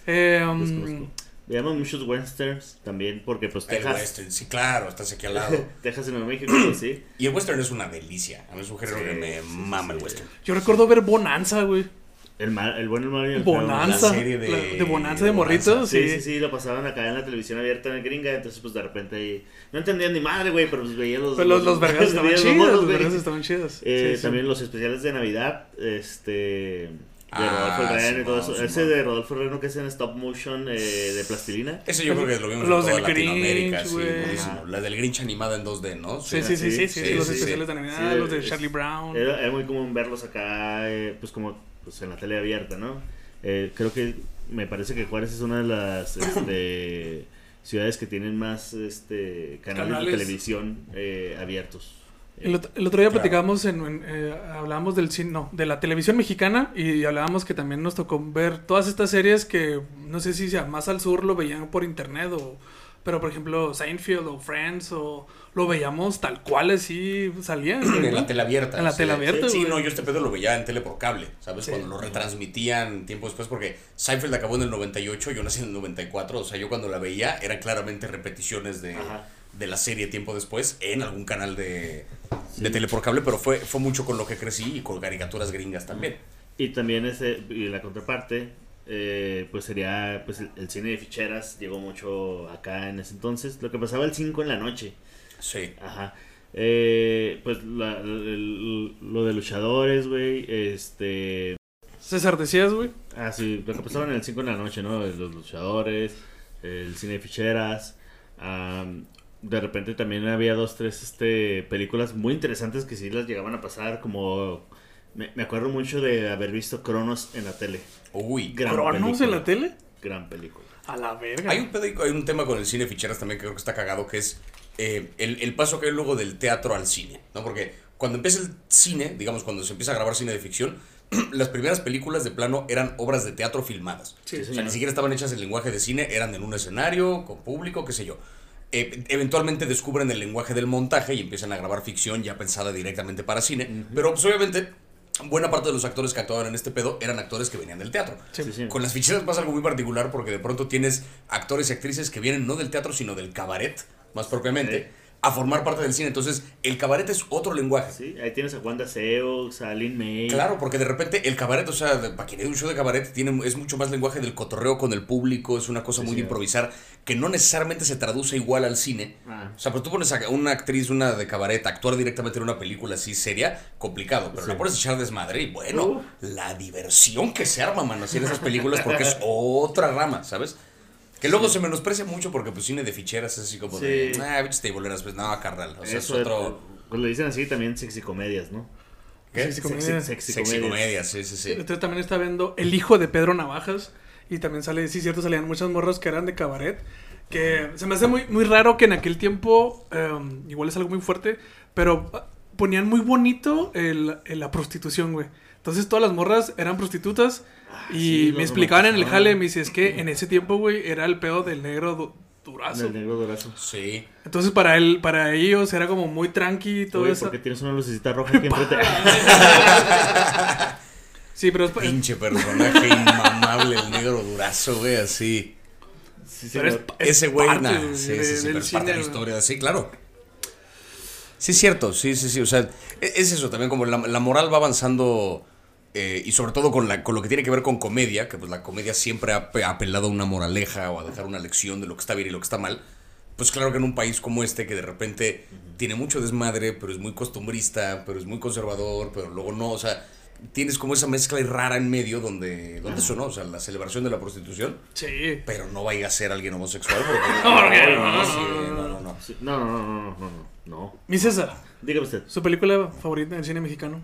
Speaker 1: Eh, um,
Speaker 2: Desconozco. Veíamos muchos westerns también, porque pues
Speaker 3: El
Speaker 2: Texas,
Speaker 3: western, sí, claro, estás aquí al lado.
Speaker 2: Texas en Nuevo México, pues sí.
Speaker 3: Y el western es una delicia. A mí es un género
Speaker 2: Sí,
Speaker 3: que me
Speaker 2: sí, sí,
Speaker 3: mama el western.
Speaker 1: yo recuerdo ver Bonanza, güey.
Speaker 2: El, mal, el bueno, el malo y el.
Speaker 1: Bonanza.
Speaker 3: La serie de-
Speaker 1: La- de Bonanza
Speaker 3: de
Speaker 1: de morritos.
Speaker 2: Sí,
Speaker 1: sí.
Speaker 2: sí, sí, lo pasaban acá en la televisión abierta en gringa, entonces pues de repente ahí... No entendía ni madre, güey, pero pues veía los...
Speaker 1: Pero los, los vergas estaban chidos. Los vergas estaban chidos.
Speaker 2: Eh,
Speaker 1: Sí, sí.
Speaker 2: También los especiales de Navidad, este... De
Speaker 3: Ah,
Speaker 2: Rodolfo Reno y todo eso. Ese de Rodolfo Reno que es en stop motion eh, de plastilina.
Speaker 3: Ese yo creo que lo vimos
Speaker 1: Los
Speaker 3: en toda
Speaker 1: del
Speaker 3: Latinoamérica,
Speaker 1: Grinch,
Speaker 3: sí. La del Grinch animada en 2D, ¿no?
Speaker 1: Sí, sí, sí, sí, sí,
Speaker 3: sí,
Speaker 1: los
Speaker 3: sí,
Speaker 1: especiales
Speaker 3: sí.
Speaker 1: de Navidad,
Speaker 2: Sí,
Speaker 1: los de
Speaker 2: es-
Speaker 1: Charlie Brown.
Speaker 2: Era, era muy común verlos acá, eh, pues como pues, en la tele abierta, ¿no? Eh, creo que me parece que Juárez es una de las este, ciudades que tienen más este, canales,
Speaker 1: Canales.
Speaker 2: de televisión eh, abiertos.
Speaker 1: El, ot- el otro día
Speaker 3: Claro.
Speaker 1: platicábamos, en, en, eh, hablábamos del cine, no, de la televisión mexicana y hablábamos que también nos tocó ver todas estas series que no sé si sea más al sur lo veían por internet o, pero por ejemplo Seinfeld o Friends o lo veíamos tal cual así salían.
Speaker 3: En la
Speaker 1: ¿no?
Speaker 3: tele abierta.
Speaker 1: En la
Speaker 3: sí.
Speaker 1: tele abierta,
Speaker 3: Sí,
Speaker 1: güey.
Speaker 3: no, yo este pedo lo veía en tele por cable, ¿sabes?
Speaker 1: Sí.
Speaker 3: Cuando lo retransmitían tiempo después, porque Seinfeld acabó en el 98, yo nací en el 94, o sea, yo cuando la veía eran claramente repeticiones de,
Speaker 2: Ajá.
Speaker 3: De la serie tiempo después en algún canal de, de tele por cable, pero fue, fue mucho con lo que crecí y con caricaturas gringas también.
Speaker 2: Y también ese, y la contraparte, eh, pues sería pues el, el cine de ficheras, llegó mucho acá en ese entonces. Lo que pasaba el 5 en la noche.
Speaker 3: Sí.
Speaker 2: Ajá. Eh, pues la- el- lo de luchadores, güey. Este.
Speaker 1: César, decías, güey.
Speaker 2: Ah, sí, lo que pasaba en el 5 de la noche, ¿no? Los luchadores, el cine de ficheras. De repente también había dos, tres este, películas muy interesantes que sí las llegaban a pasar, como... Me, me acuerdo mucho de haber visto Cronos en la tele.
Speaker 3: Uy.
Speaker 2: Gran
Speaker 1: ¿Cronos
Speaker 2: película.
Speaker 1: en la tele?
Speaker 2: Gran película.
Speaker 1: A la verga.
Speaker 3: Hay un, pedo hay un tema con el cine ficheras también que creo que está cagado, que es eh, el, el paso que hay luego del teatro al cine, ¿no? Porque cuando empieza el cine, digamos, cuando se empieza a grabar cine de ficción, las primeras películas de plano eran obras de teatro filmadas.
Speaker 1: Sí,
Speaker 3: o sea, ni siquiera estaban hechas en lenguaje de cine, eran en un escenario, con público, qué sé yo. Eh, eventualmente descubren el lenguaje del montaje y empiezan a grabar ficción ya pensada directamente para cine. Pero pues obviamente buena parte de los actores que actuaban en este pedo eran actores que venían del teatro.
Speaker 1: Sí.
Speaker 2: Sí, sí.
Speaker 3: Con las ficheras pasa algo muy particular porque de pronto tienes actores y actrices que vienen no del teatro, sino del cabaret, más propiamente. A formar parte del cine. Entonces, el cabaret es otro lenguaje.
Speaker 2: Sí, ahí tienes a Wanda Seux, a Lin May.
Speaker 3: Claro, porque de repente el cabaret, o sea, para quien un show de cabaret, tiene, es mucho más lenguaje del cotorreo con el público, es una cosa
Speaker 2: Sí,
Speaker 3: muy de improvisar, que no necesariamente se traduce igual al cine.
Speaker 2: Ah.
Speaker 3: O sea, pero tú pones a una actriz, una de cabaret, a actuar directamente en una película así seria, complicado. Pero
Speaker 2: Sí.
Speaker 3: la pones a echar desmadre y bueno,
Speaker 2: Uh.
Speaker 3: la diversión que se arma, mano, así en esas películas, porque es otra rama, ¿sabes? Que luego se menosprecia mucho porque pues cine de ficheras es así como de,
Speaker 2: Sí.
Speaker 3: ah, bichos teiboleras, pues no, carnal. O sea,
Speaker 2: Eso
Speaker 3: es otro...
Speaker 2: Pues le dicen así también sexy comedias, ¿no?
Speaker 3: ¿Qué?
Speaker 1: Sexy comedia.
Speaker 2: Sexy,
Speaker 3: Sexy comedia, sí, sí, sí.
Speaker 1: Entonces también está viendo El hijo de Pedro Navajas. Y también sale, sí, cierto, salían muchas morras que eran de cabaret. Que se me hace muy, muy raro que en aquel tiempo, em, igual es algo muy fuerte, pero ponían muy bonito el, el- la prostitución, güey. Entonces todas las morras eran prostitutas y
Speaker 2: sí,
Speaker 1: me explicaban en el jale, me dice, es que en ese tiempo, güey, era el pedo del negro du- durazo.
Speaker 2: Del negro dorazo.
Speaker 3: Sí.
Speaker 1: Entonces para él, para ellos era como muy tranqui y todo
Speaker 2: Oye,
Speaker 1: eso.
Speaker 2: porque tienes una lucecita roja aquí enfrente.
Speaker 1: Sí, pero es,
Speaker 3: Pinche personaje inmamable, el negro durazo, güey, así.
Speaker 2: Sí,
Speaker 1: pero es- es
Speaker 3: Ese güey,
Speaker 1: parte,
Speaker 3: nah, sí,
Speaker 1: de-
Speaker 3: sí, sí, pero es parte de la historia, sí, claro. Sí, es cierto, sí, sí, sí, o sea, e- es eso también, como la, la moral va avanzando, eh, y sobre todo con, la, con lo que tiene que ver con comedia, que pues la comedia siempre ha pe- ha apelado a una moraleja o a dejar una lección de lo que está bien y lo que está mal. Pues claro que en un país como este, que de repente tiene mucho desmadre, pero es muy costumbrista, pero es muy conservador, pero luego no, o sea, tienes como esa mezcla rara en medio donde, donde eso, ¿no? O sea, la celebración de la prostitución,
Speaker 1: Sí.
Speaker 3: pero no vaya a ser alguien homosexual porque...
Speaker 1: No,
Speaker 3: no, no, no, no.
Speaker 2: Sí, No, no, no, no, no, no, no.
Speaker 1: Mi César,
Speaker 2: Dígame usted.
Speaker 1: ¿su película favorita del cine mexicano?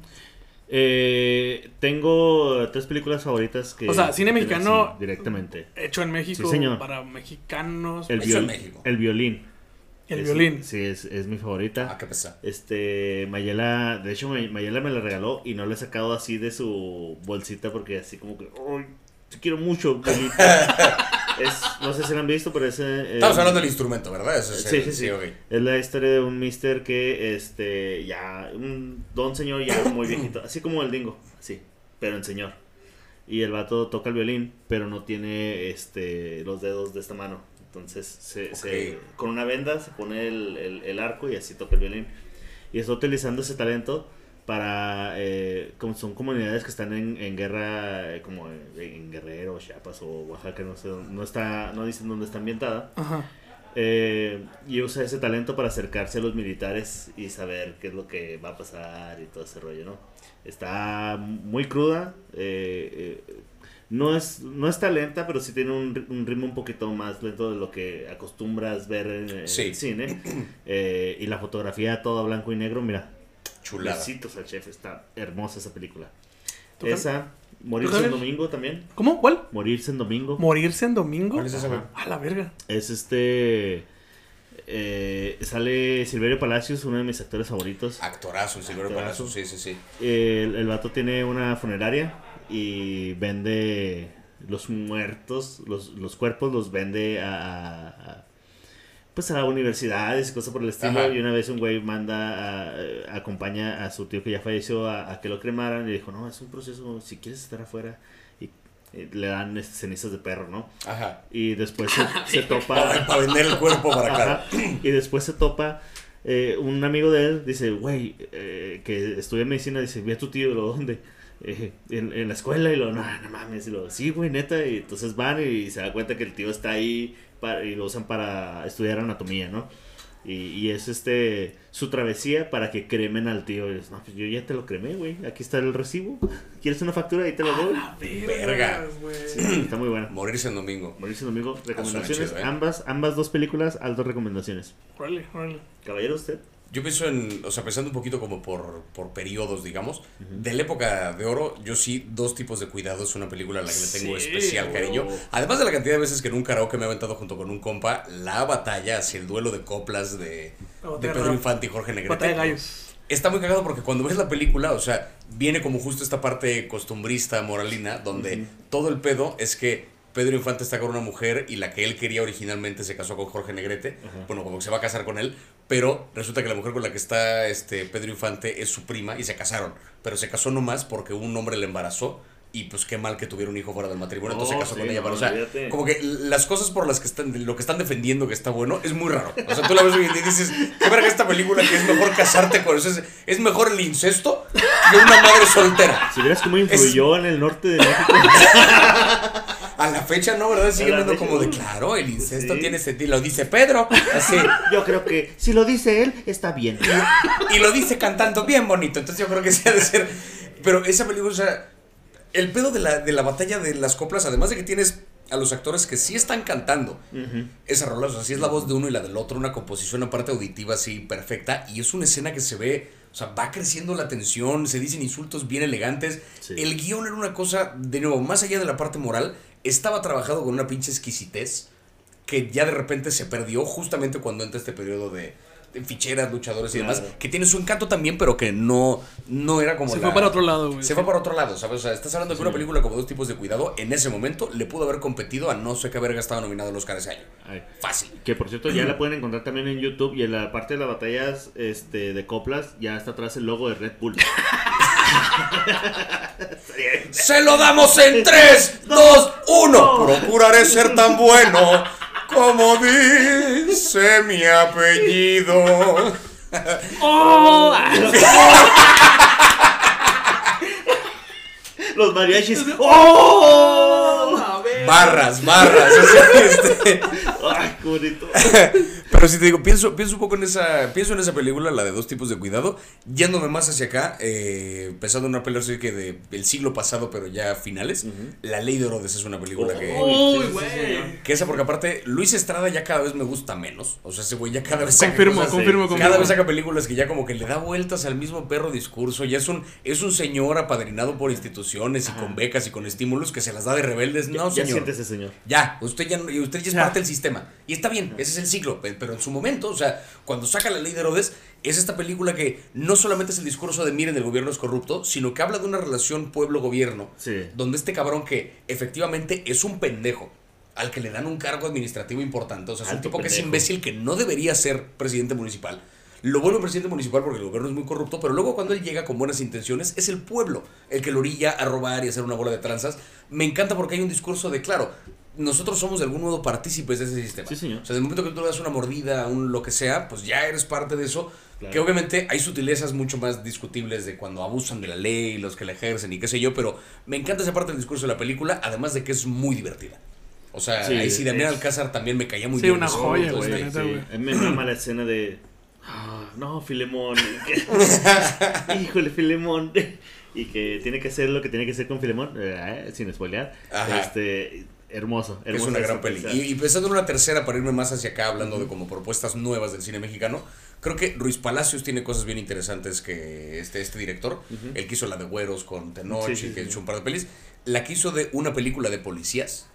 Speaker 2: Eh, tengo tres películas favoritas que...
Speaker 1: O sea, cine mexicano-
Speaker 2: sí, directamente.
Speaker 1: Hecho en México
Speaker 2: Sí, señor.
Speaker 1: para mexicanos.
Speaker 2: El,
Speaker 1: El,
Speaker 3: Hecho en
Speaker 2: viol-
Speaker 3: México.
Speaker 2: el violín. Es-
Speaker 1: violín.
Speaker 2: Sí, es, es mi favorita.
Speaker 3: Ah, qué pesado.
Speaker 2: Este, Mayela, de hecho May- Mayela me la regaló y no la he sacado así de su bolsita porque así como que, ¡ay! Te quiero mucho, Mayita". es, no sé si la han visto, pero es... eh,
Speaker 3: Estamos hablando del instrumento, ¿verdad? Es
Speaker 2: Sí,
Speaker 3: el-
Speaker 2: sí, sí. Es la historia de un mister que, este, ya, un don señor ya muy viejito, así como el dingo, sí, pero en señor. Y el vato toca el violín, pero no tiene, este, los dedos de esta mano. Entonces, se, con una venda se pone el, el- el arco y así toca el violín. Y está utilizando ese talento para, eh, como son comunidades que están en, en guerra, eh, como en, en Guerrero, Chiapas o Oaxaca, no sé, no está, no dicen dónde está ambientada.
Speaker 1: Ajá.
Speaker 2: Eh, y usa ese talento para acercarse a los militares y saber qué es lo que va a pasar y todo ese rollo, ¿no? Está muy cruda. eh, eh, no, es, no está lenta, pero sí tiene un, ri- un ritmo un poquito más lento de lo que acostumbras ver en, en
Speaker 3: Sí.
Speaker 2: el cine. Eh, y la fotografía toda blanco y negro, mira.
Speaker 3: Chulada.
Speaker 2: Besitos al chef, está hermosa esa película.
Speaker 1: ¿Tú,
Speaker 2: Esa, Morirse en domingo también.
Speaker 1: ¿Cómo? ¿Cuál?
Speaker 2: Morirse en domingo.
Speaker 1: ¿Morirse en domingo?
Speaker 3: ¿Cuál es esa, güey?
Speaker 1: A la verga.
Speaker 2: Es este. eh, sale Silverio Palacios, uno de mis actores favoritos.
Speaker 3: Actorazo, Silverio
Speaker 2: Actorazo.
Speaker 3: Palacio, sí, sí, sí.
Speaker 2: El, el vato tiene una funeraria y vende los muertos, los, los cuerpos los vende a, a- a- pues a universidades y cosas por el estilo.
Speaker 3: Ajá.
Speaker 2: Y una vez un güey manda, a- eh, acompaña a su tío que ya falleció a, a que lo cremaran y dijo, no, es un proceso, si quieres estar afuera. Y, eh, le dan este, cenizas de perro, ¿no?
Speaker 3: Ajá.
Speaker 2: Y después se, se topa...
Speaker 3: Para, para vender el cuerpo para acá.
Speaker 2: Y después se topa eh, un amigo de él, dice, güey, eh, que estudia medicina, dice, vi a tu tío, ¿lo dónde? Eh, en, en la escuela y lo, no, no mames, y lo, sí, güey, neta, y entonces van y se da cuenta que el tío está ahí para- y lo usan para estudiar anatomía, ¿no? Y, y es este su travesía para que cremen al tío. Y es, no, pues yo ya te lo cremé, güey. Aquí está el recibo. ¿Quieres una factura? Ahí te lo doy.
Speaker 3: Verga.
Speaker 1: güey.
Speaker 2: Sí, está muy buena.
Speaker 3: Morirse en domingo.
Speaker 2: Mauricio Domingo, recomendaciones.
Speaker 3: chido, ¿eh?
Speaker 2: ambas, ambas dos películas, altas recomendaciones.
Speaker 1: Órale, órale.
Speaker 2: Caballero, usted.
Speaker 3: Yo pienso en, o sea, pensando un poquito como por, por periodos, digamos. De la época de oro, yo sí, dos tipos de cuidado es una película a la que le tengo
Speaker 1: Sí,
Speaker 3: especial cariño. Además de la cantidad de veces que en un karaoke me he aventado junto con un compa, la batalla hacia el duelo de coplas de, Pedro Infante y Jorge Negrete.
Speaker 1: Batalla de gallos.
Speaker 3: Está muy cagado porque cuando ves la película, o sea, viene como justo esta parte costumbrista, moralina, donde todo el pedo es que Pedro Infante está con una mujer y la que él quería originalmente se casó con Jorge Negrete. Bueno, como que se va a casar con él, pero resulta que la mujer con la que está este Pedro Infante es su prima y se casaron. Pero se casó nomás porque un hombre le embarazó. Y pues qué mal que tuviera un hijo fuera del matrimonio, entonces se casó
Speaker 2: sí,
Speaker 3: con ella.
Speaker 2: no,
Speaker 3: pero, o sea,
Speaker 2: olvídate.
Speaker 3: como que las cosas por las que están, lo que están defendiendo que está bueno, es muy raro. O sea, tú la ves y dices, qué verga esta película que es mejor casarte con eso. Es, es mejor el incesto que una madre soltera.
Speaker 2: Si vieras cómo influyó en el norte de México.
Speaker 3: A la fecha, ¿no? ¿Verdad? Sigue viendo
Speaker 2: fecha,
Speaker 3: como de, claro, el incesto
Speaker 2: Sí.
Speaker 3: tiene sentido. Lo dice Pedro, así.
Speaker 2: Yo creo que si lo dice él, está bien.
Speaker 3: Y lo dice cantando bien bonito. Entonces yo creo que sí ha de ser. Pero esa película, o sea, el pedo de la, de la batalla de las coplas, además de que tienes a los actores que sí están cantando
Speaker 2: Ujú.
Speaker 3: esa rola, o sea, sí es la voz de uno y la del otro, una composición aparte auditiva así perfecta. Y es una escena que se ve, o sea, va creciendo la tensión, se dicen insultos bien elegantes.
Speaker 2: Sí.
Speaker 3: El guion era una cosa, de nuevo, más allá de la parte moral, estaba trabajado con una pinche exquisitez que ya de repente se perdió justamente cuando entra este periodo de, ficheras, luchadores y demás, que tiene su encanto también, pero que no, no era como
Speaker 1: Se
Speaker 3: la-
Speaker 1: fue para otro lado, güey.
Speaker 3: Se fue para otro lado, ¿sabes? O sea, estás hablando de que una película como Dos Tipos de Cuidado, en ese momento, le pudo haber competido a no sé qué verga estaba nominado al Oscar ese año.
Speaker 2: Ay.
Speaker 3: Fácil.
Speaker 2: Que por cierto ya la pueden encontrar también en YouTube y en la parte de las batallas este, de coplas ya está atrás el logo de Red Bull.
Speaker 3: ¡Se lo damos en 3, 2, 1! Procuraré ser tan bueno como dice mi apellido.
Speaker 1: ¡Oh!
Speaker 2: Los mariachis. ¡Oh!
Speaker 1: Ver.
Speaker 3: Barras, barras. o sea, este,
Speaker 2: ¡Ay, qué bonito!
Speaker 3: Pero si te digo, pienso, pienso un poco en esa. Pienso en esa película, la de dos tipos de cuidado. Yéndome más hacia acá, eh, pensando en una película así que de, del siglo pasado, pero ya finales. La Ley de Herodes es una película que.
Speaker 1: Uy,
Speaker 2: Sí, sí, sí,
Speaker 1: güey.
Speaker 3: Que esa porque aparte Luis Estrada ya cada vez me gusta menos. O sea, ese güey ya cada vez saca
Speaker 1: Confirmo,
Speaker 3: cosas-
Speaker 1: confirmo.
Speaker 3: Cada vez saca películas que ya como que le da vueltas al mismo perro discurso. Ya es un, es un señor apadrinado por instituciones y con becas y con estímulos que se las da de rebeldes. No,
Speaker 2: ya
Speaker 3: señor.
Speaker 2: siéntese, señor.
Speaker 3: Ya, usted ya, no- y usted ya es
Speaker 1: Ya.
Speaker 3: parte del sistema. Y está bien, ese es el ciclo. pe- Pero en su momento, o sea, cuando saca la ley de Herodes, es esta película que no solamente es el discurso de miren, el gobierno es corrupto, sino que habla de una relación pueblo-gobierno.
Speaker 2: Sí.
Speaker 3: Donde este cabrón que efectivamente es un pendejo, al que le dan un cargo administrativo importante, o sea, es un tipo que es imbécil que no debería ser presidente municipal. Lo vuelve presidente municipal porque el gobierno es muy corrupto, pero luego cuando él llega con buenas intenciones, es el pueblo el que lo orilla a robar y hacer una bola de tranzas. Me encanta porque hay un discurso de, claro, nosotros somos de algún modo partícipes de ese sistema.
Speaker 2: Sí, señor.
Speaker 3: O sea, del momento que tú le das una mordida, un lo que sea, pues ya eres parte de eso.
Speaker 2: Claro.
Speaker 3: Que obviamente hay sutilezas mucho más discutibles de cuando abusan de la ley, los que la ejercen y qué sé yo, pero me encanta esa parte del discurso de la película, además de que es muy divertida. O sea,
Speaker 2: Sí,
Speaker 3: ahí sí, Damián
Speaker 2: es-
Speaker 3: Alcázar también me caía muy
Speaker 1: Sí,
Speaker 3: bien.
Speaker 1: una joya, güey,
Speaker 3: este,
Speaker 1: neta,
Speaker 2: Sí,
Speaker 1: güey.
Speaker 2: a mí me mama la escena de. "Ah, no, Filemón. Híjole, Filemón. Y que tiene que hacer lo que tiene que hacer con Filemón, eh, sin spoilear.
Speaker 3: Ajá.
Speaker 2: Este, hermoso,
Speaker 3: Es
Speaker 2: hermosa
Speaker 3: una gran peli. Y, y pensando en una tercera, para irme más hacia acá, hablando de como propuestas nuevas del cine mexicano, creo que Ruiz Palacios tiene cosas bien interesantes que este, este director. Él que hizo la de Güeros con Tenoch
Speaker 2: Sí, sí,
Speaker 3: y que
Speaker 2: sí.
Speaker 3: hizo un par de pelis. La que hizo de una película de policías.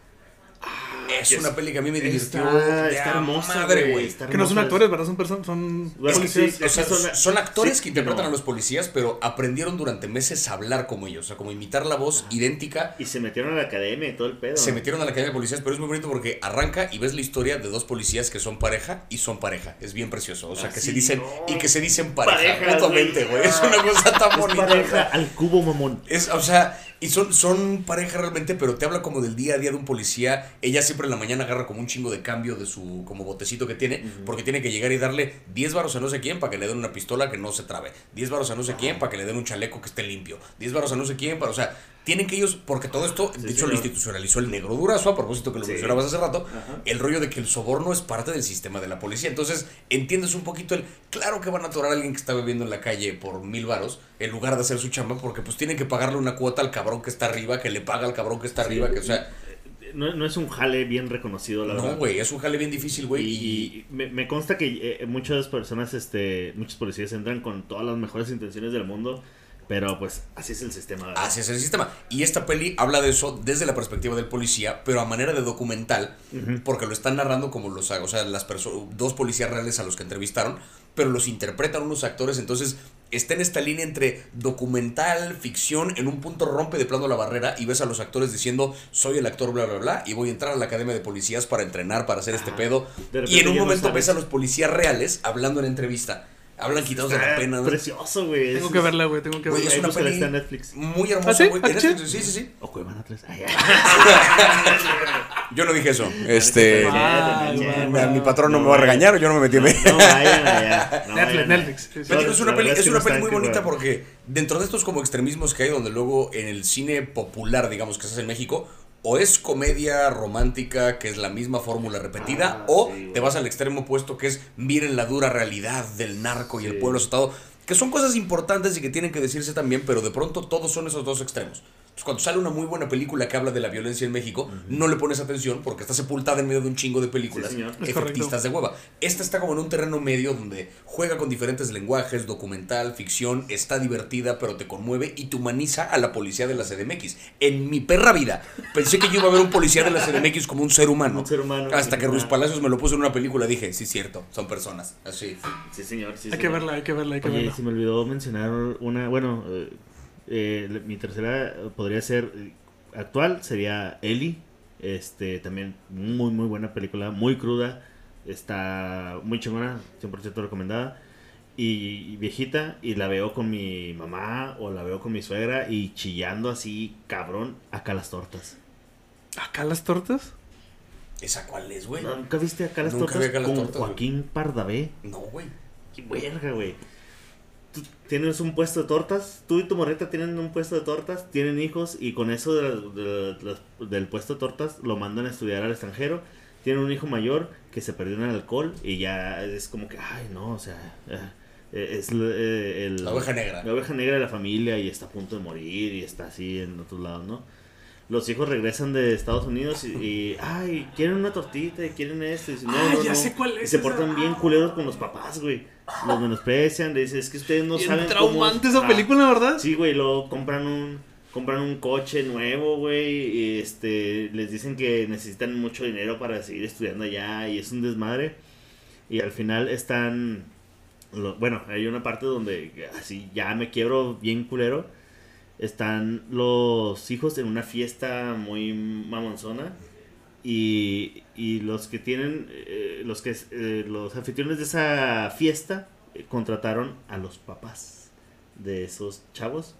Speaker 3: Es una peli que a mí me divirtió.
Speaker 2: Está, hermosa,
Speaker 3: madre,
Speaker 2: güey.
Speaker 1: Que no son actores, ¿verdad? Son personas, son
Speaker 2: Bueno,
Speaker 1: policías.
Speaker 2: sí,
Speaker 3: O sea,
Speaker 2: son-
Speaker 3: son, actores
Speaker 2: sí,
Speaker 3: que interpretan
Speaker 2: no.
Speaker 3: a los policías, pero aprendieron durante meses a hablar como ellos. O sea, como imitar la voz idéntica.
Speaker 2: Y se metieron a la academia y todo el pedo.
Speaker 3: Se metieron a la academia de policías, pero es muy bonito porque arranca y ves la historia de dos policías que son pareja y son pareja. Es bien precioso. O sea,
Speaker 2: Ah,
Speaker 3: que
Speaker 2: sí,
Speaker 3: se dicen
Speaker 2: no.
Speaker 3: y que se dicen pareja, mutuamente,
Speaker 2: güey.
Speaker 3: Es una cosa tan
Speaker 2: Es
Speaker 3: bonita.
Speaker 2: pareja al cubo, mamón.
Speaker 3: es, o sea, y son, son pareja realmente, pero te habla como del día a día de un policía. Ella siempre en la mañana agarra como un chingo de cambio de su como botecito que tiene, porque tiene que llegar y darle 10 varos a no sé quién para que le den una pistola que no se trabe, 10 varos a no sé quién para que le den un chaleco que esté limpio, 10 varos a no sé quién para, o sea, tienen que ellos, porque todo esto,
Speaker 2: Sí,
Speaker 3: de hecho, lo institucionalizó el negro durazo, a propósito que lo
Speaker 2: Sí.
Speaker 3: mencionabas hace rato,
Speaker 2: Ajá.
Speaker 3: el rollo de que el soborno es parte del sistema de la policía. Entonces, entiendes un poquito el, claro que van a atorar a alguien que está bebiendo en la calle por mil varos, en lugar de hacer su chamba, porque pues tienen que pagarle una cuota al cabrón que está arriba, que le paga al cabrón que está arriba, que o sea,
Speaker 2: No, no es un jale bien reconocido, la
Speaker 3: no,
Speaker 2: verdad.
Speaker 3: güey, es un jale bien difícil, güey, y...
Speaker 2: Y me, me consta que eh, muchas personas, este, muchos policías entran con todas las mejores intenciones del mundo, pero pues así es el sistema. ¿verdad?
Speaker 3: Así es el sistema. Y esta peli habla de eso desde la perspectiva del policía, pero a manera de documental, porque lo están narrando como los, o sea, las dos policías reales a los que entrevistaron, pero los interpretan unos actores, entonces está en esta línea entre documental, ficción, en un punto rompe de plano la barrera y ves a los actores diciendo, soy el actor bla bla bla, y voy a entrar a la academia de policías para entrenar, para hacer este pedo. Y en un
Speaker 2: no
Speaker 3: momento ves a los policías reales hablando en entrevista. Hablan quitados de la pena. ¿no?
Speaker 2: Precioso, güey.
Speaker 1: Tengo
Speaker 2: Es-
Speaker 1: que verla, güey, tengo que verla.
Speaker 3: es una peli
Speaker 2: está en Netflix.
Speaker 3: muy hermosa,
Speaker 1: ¿Ah, sí?
Speaker 3: güey.
Speaker 1: ¿Ah,
Speaker 3: En
Speaker 1: sí?
Speaker 3: Netflix, Sí, sí, sí.
Speaker 2: O Cuevana 3. Ay,
Speaker 3: Yo no dije eso. Este.
Speaker 1: Ah,
Speaker 2: mi-
Speaker 3: patrón no me va a regañar o yo no me metí en
Speaker 2: No vayan allá. No
Speaker 1: Netflix, Netflix,
Speaker 2: allá.
Speaker 1: sí, sí.
Speaker 3: Pero digo, es una peli, es una peli muy bonita porque dentro de estos como extremismos que hay, donde luego en el cine popular, digamos, que se hace en México, o es comedia romántica, que es la misma fórmula repetida,
Speaker 2: Ah,
Speaker 3: o
Speaker 2: sí,
Speaker 3: te vas al extremo opuesto, que es miren la dura realidad del narco y el pueblo azotado, que son cosas importantes y que tienen que decirse también, pero de pronto todos son esos dos extremos. Entonces, cuando sale una muy buena película que habla de la violencia en México, no le pones atención porque está sepultada en medio de un chingo de películas
Speaker 2: Sí,
Speaker 3: efectistas de hueva. Esta está como en un terreno medio donde juega con diferentes lenguajes, documental, ficción, está divertida, pero te conmueve y te humaniza a la policía de la CDMX. En mi perra vida pensé que yo iba a ver un policía de la CDMX como un ser humano.
Speaker 2: Un ser humano.
Speaker 3: Hasta que Ruiz. Palacios me lo puso en una película, dije, sí, cierto, son personas. Así.
Speaker 2: Sí, señor. Sí,
Speaker 1: Hay que verla, hay que verla, hay que
Speaker 2: Oye,
Speaker 1: verla.
Speaker 2: se me olvidó mencionar una. Bueno, eh, eh, mi tercera podría ser eh, actual, sería Ellie. Este, también muy, muy buena película, muy cruda. Está muy chingona, 100% recomendada. Y, y viejita, y la veo con mi mamá o la veo con mi suegra y chillando así, cabrón, acá las tortas.
Speaker 1: ¿Acá las tortas?
Speaker 3: ¿Esa cuál es, güey?
Speaker 2: ¿Nunca viste acá las
Speaker 3: Nunca vi
Speaker 2: tortas
Speaker 3: Acá las
Speaker 2: con
Speaker 3: tortas, güey.
Speaker 2: Joaquín Pardavé?
Speaker 3: No, güey.
Speaker 2: ¡Qué verga, güey! Tú tienes un puesto de tortas, tú y tu morrita tienen un puesto de tortas, tienen hijos y con eso de de del puesto de tortas lo mandan a estudiar al extranjero. Tienen un hijo mayor que se perdió en el alcohol y ya es como que, ay, no, o sea, eh, es eh, el,
Speaker 3: La oveja negra.
Speaker 2: la oveja negra de la familia y está a punto de morir y está así en otros lados, ¿no? Los hijos regresan de Estados Unidos y, y, ay, quieren una tortita y quieren esto. Y dicen, no,
Speaker 1: Ah,
Speaker 2: no,
Speaker 1: ya
Speaker 2: no.
Speaker 1: sé cuál
Speaker 2: Y
Speaker 1: es
Speaker 2: se
Speaker 1: esa.
Speaker 2: portan bien culeros con los papás, güey. Los menosprecian, le dicen, es que ustedes no
Speaker 1: Bien
Speaker 2: saben cómo...
Speaker 1: traumante esa
Speaker 2: Ah,
Speaker 1: película, ¿verdad?
Speaker 2: Sí, güey, luego compran un compran un coche nuevo, güey, y este les dicen que necesitan mucho dinero para seguir estudiando allá y es un desmadre. Y al final están lo- bueno, hay una parte donde así ya me quiebro bien culero. Están los hijos en una fiesta muy mamonzona y, y los que tienen eh, los que eh, los anfitriones de esa fiesta eh, contrataron a los papás de esos chavos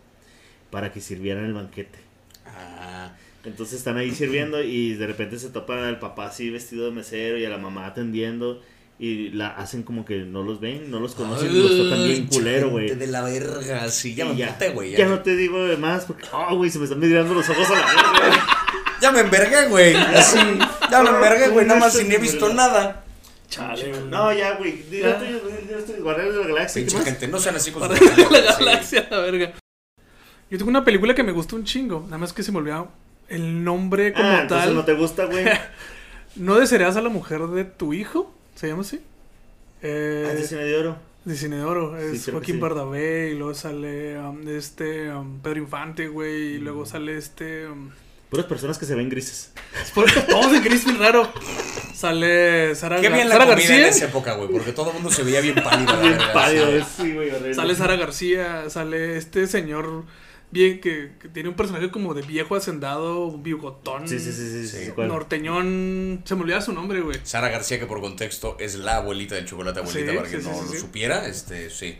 Speaker 2: para que sirvieran el banquete.
Speaker 3: Ah,
Speaker 2: Entonces están ahí sirviendo y de repente se topan al papá así vestido de mesero y a la mamá atendiendo y la hacen como que no los ven, no los conocen, y los tratan bien
Speaker 3: Ay,
Speaker 2: culero, güey.
Speaker 3: de la verga, sí, ya me güey.
Speaker 2: Ya no te digo de más porque, oh, güey, se me están mirando los ojos a la verga.
Speaker 3: Ya me envergué, güey. Así. Ya me envergué, güey. Nada más si ni he visto nada.
Speaker 1: Chale.
Speaker 2: No, ya, güey. Dile tú, Guardianes de la Galaxia. ¿qué
Speaker 3: Pinche gente, no sean así con sus
Speaker 1: la galaxia, la verga. Yo tengo una película que me gusta un chingo. Nada más que se me olvidó el nombre como
Speaker 2: Ah,
Speaker 1: tal.
Speaker 2: no te gusta, güey.
Speaker 1: ¿No desearías a la mujer de tu hijo? ¿Se llama así? Eh,
Speaker 2: Ah, ese cine de oro.
Speaker 1: Cine de Oro. Es
Speaker 2: Sí,
Speaker 1: Joaquín
Speaker 2: sí.
Speaker 1: Bardavé y luego sale um, este um, Pedro Infante, güey. Y
Speaker 2: Mm.
Speaker 1: luego sale este... um,
Speaker 2: Puras personas que se ven grises.
Speaker 1: es por- todos en gris bien raro. Sale Sara,
Speaker 3: Qué
Speaker 1: Gar-
Speaker 3: bien la
Speaker 1: Sara
Speaker 3: comida en
Speaker 1: García.
Speaker 3: esa época, güey. Porque todo el mundo se veía bien pálido.
Speaker 2: Bien pálido,
Speaker 3: sí.
Speaker 2: es- sí, güey.
Speaker 1: Sale Sara García. Sale este señor bien que, que tiene un personaje como de viejo hacendado, un bigotón.
Speaker 2: Sí, sí, sí, sí.
Speaker 1: Norteñón. Se me olvida su nombre, güey.
Speaker 3: Sara García, que por contexto es la abuelita del chocolate abuelita,
Speaker 1: Sí,
Speaker 3: para que
Speaker 1: sí,
Speaker 3: no
Speaker 1: sí,
Speaker 3: lo
Speaker 1: sí.
Speaker 3: supiera. Este, sí.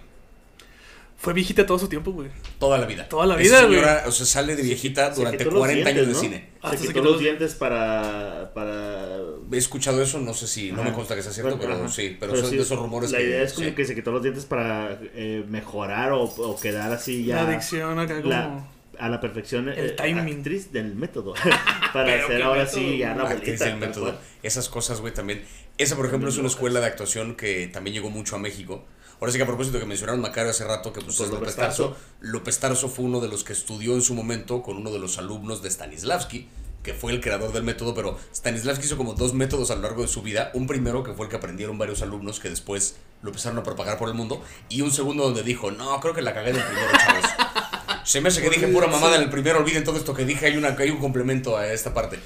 Speaker 1: Fue viejita todo su tiempo, güey.
Speaker 3: Toda la vida.
Speaker 1: Toda la
Speaker 3: Esa
Speaker 1: vida, güey.
Speaker 3: O sea, sale de viejita
Speaker 2: Se
Speaker 3: durante
Speaker 2: quitó los
Speaker 3: 40 años de cine.
Speaker 1: Hasta
Speaker 2: Se quitó los dientes para, para...
Speaker 3: He escuchado eso, no sé si, no me consta que sea cierto, pero sí, pero, son
Speaker 2: sí,
Speaker 3: de esos rumores
Speaker 2: La
Speaker 3: que.
Speaker 2: idea es como
Speaker 3: sí.
Speaker 2: que se quitó los dientes para eh, mejorar o, o quedar así ya...
Speaker 1: La adicción acá como...
Speaker 2: la- a la perfección
Speaker 1: El
Speaker 2: eh,
Speaker 1: timing.
Speaker 2: actriz del método. Para hacer ahora
Speaker 1: método.
Speaker 2: sí ya la
Speaker 3: actriz
Speaker 2: bolita.
Speaker 3: del método.
Speaker 2: cual.
Speaker 3: Esas cosas, güey, también. Esa, por ejemplo, es una escuela de actuación que también llegó mucho a México. Ahora sí que a propósito que mencionaron Macario hace rato, que pues,
Speaker 2: Pues
Speaker 3: es
Speaker 2: López
Speaker 3: López Tarso. López Tarso fue uno de los que estudió en su momento con uno de los alumnos de Stanislavski, que fue el creador del método, pero Stanislavski hizo como dos métodos a lo largo de su vida. Un primero, que fue el que aprendieron varios alumnos, que después lo empezaron a propagar por el mundo. Y un segundo donde dijo, no, creo que la cagué en el primero, chavos. Se me hace que dije pura mamada en el primero, olviden todo esto que dije, hay, una, hay un complemento a esta parte.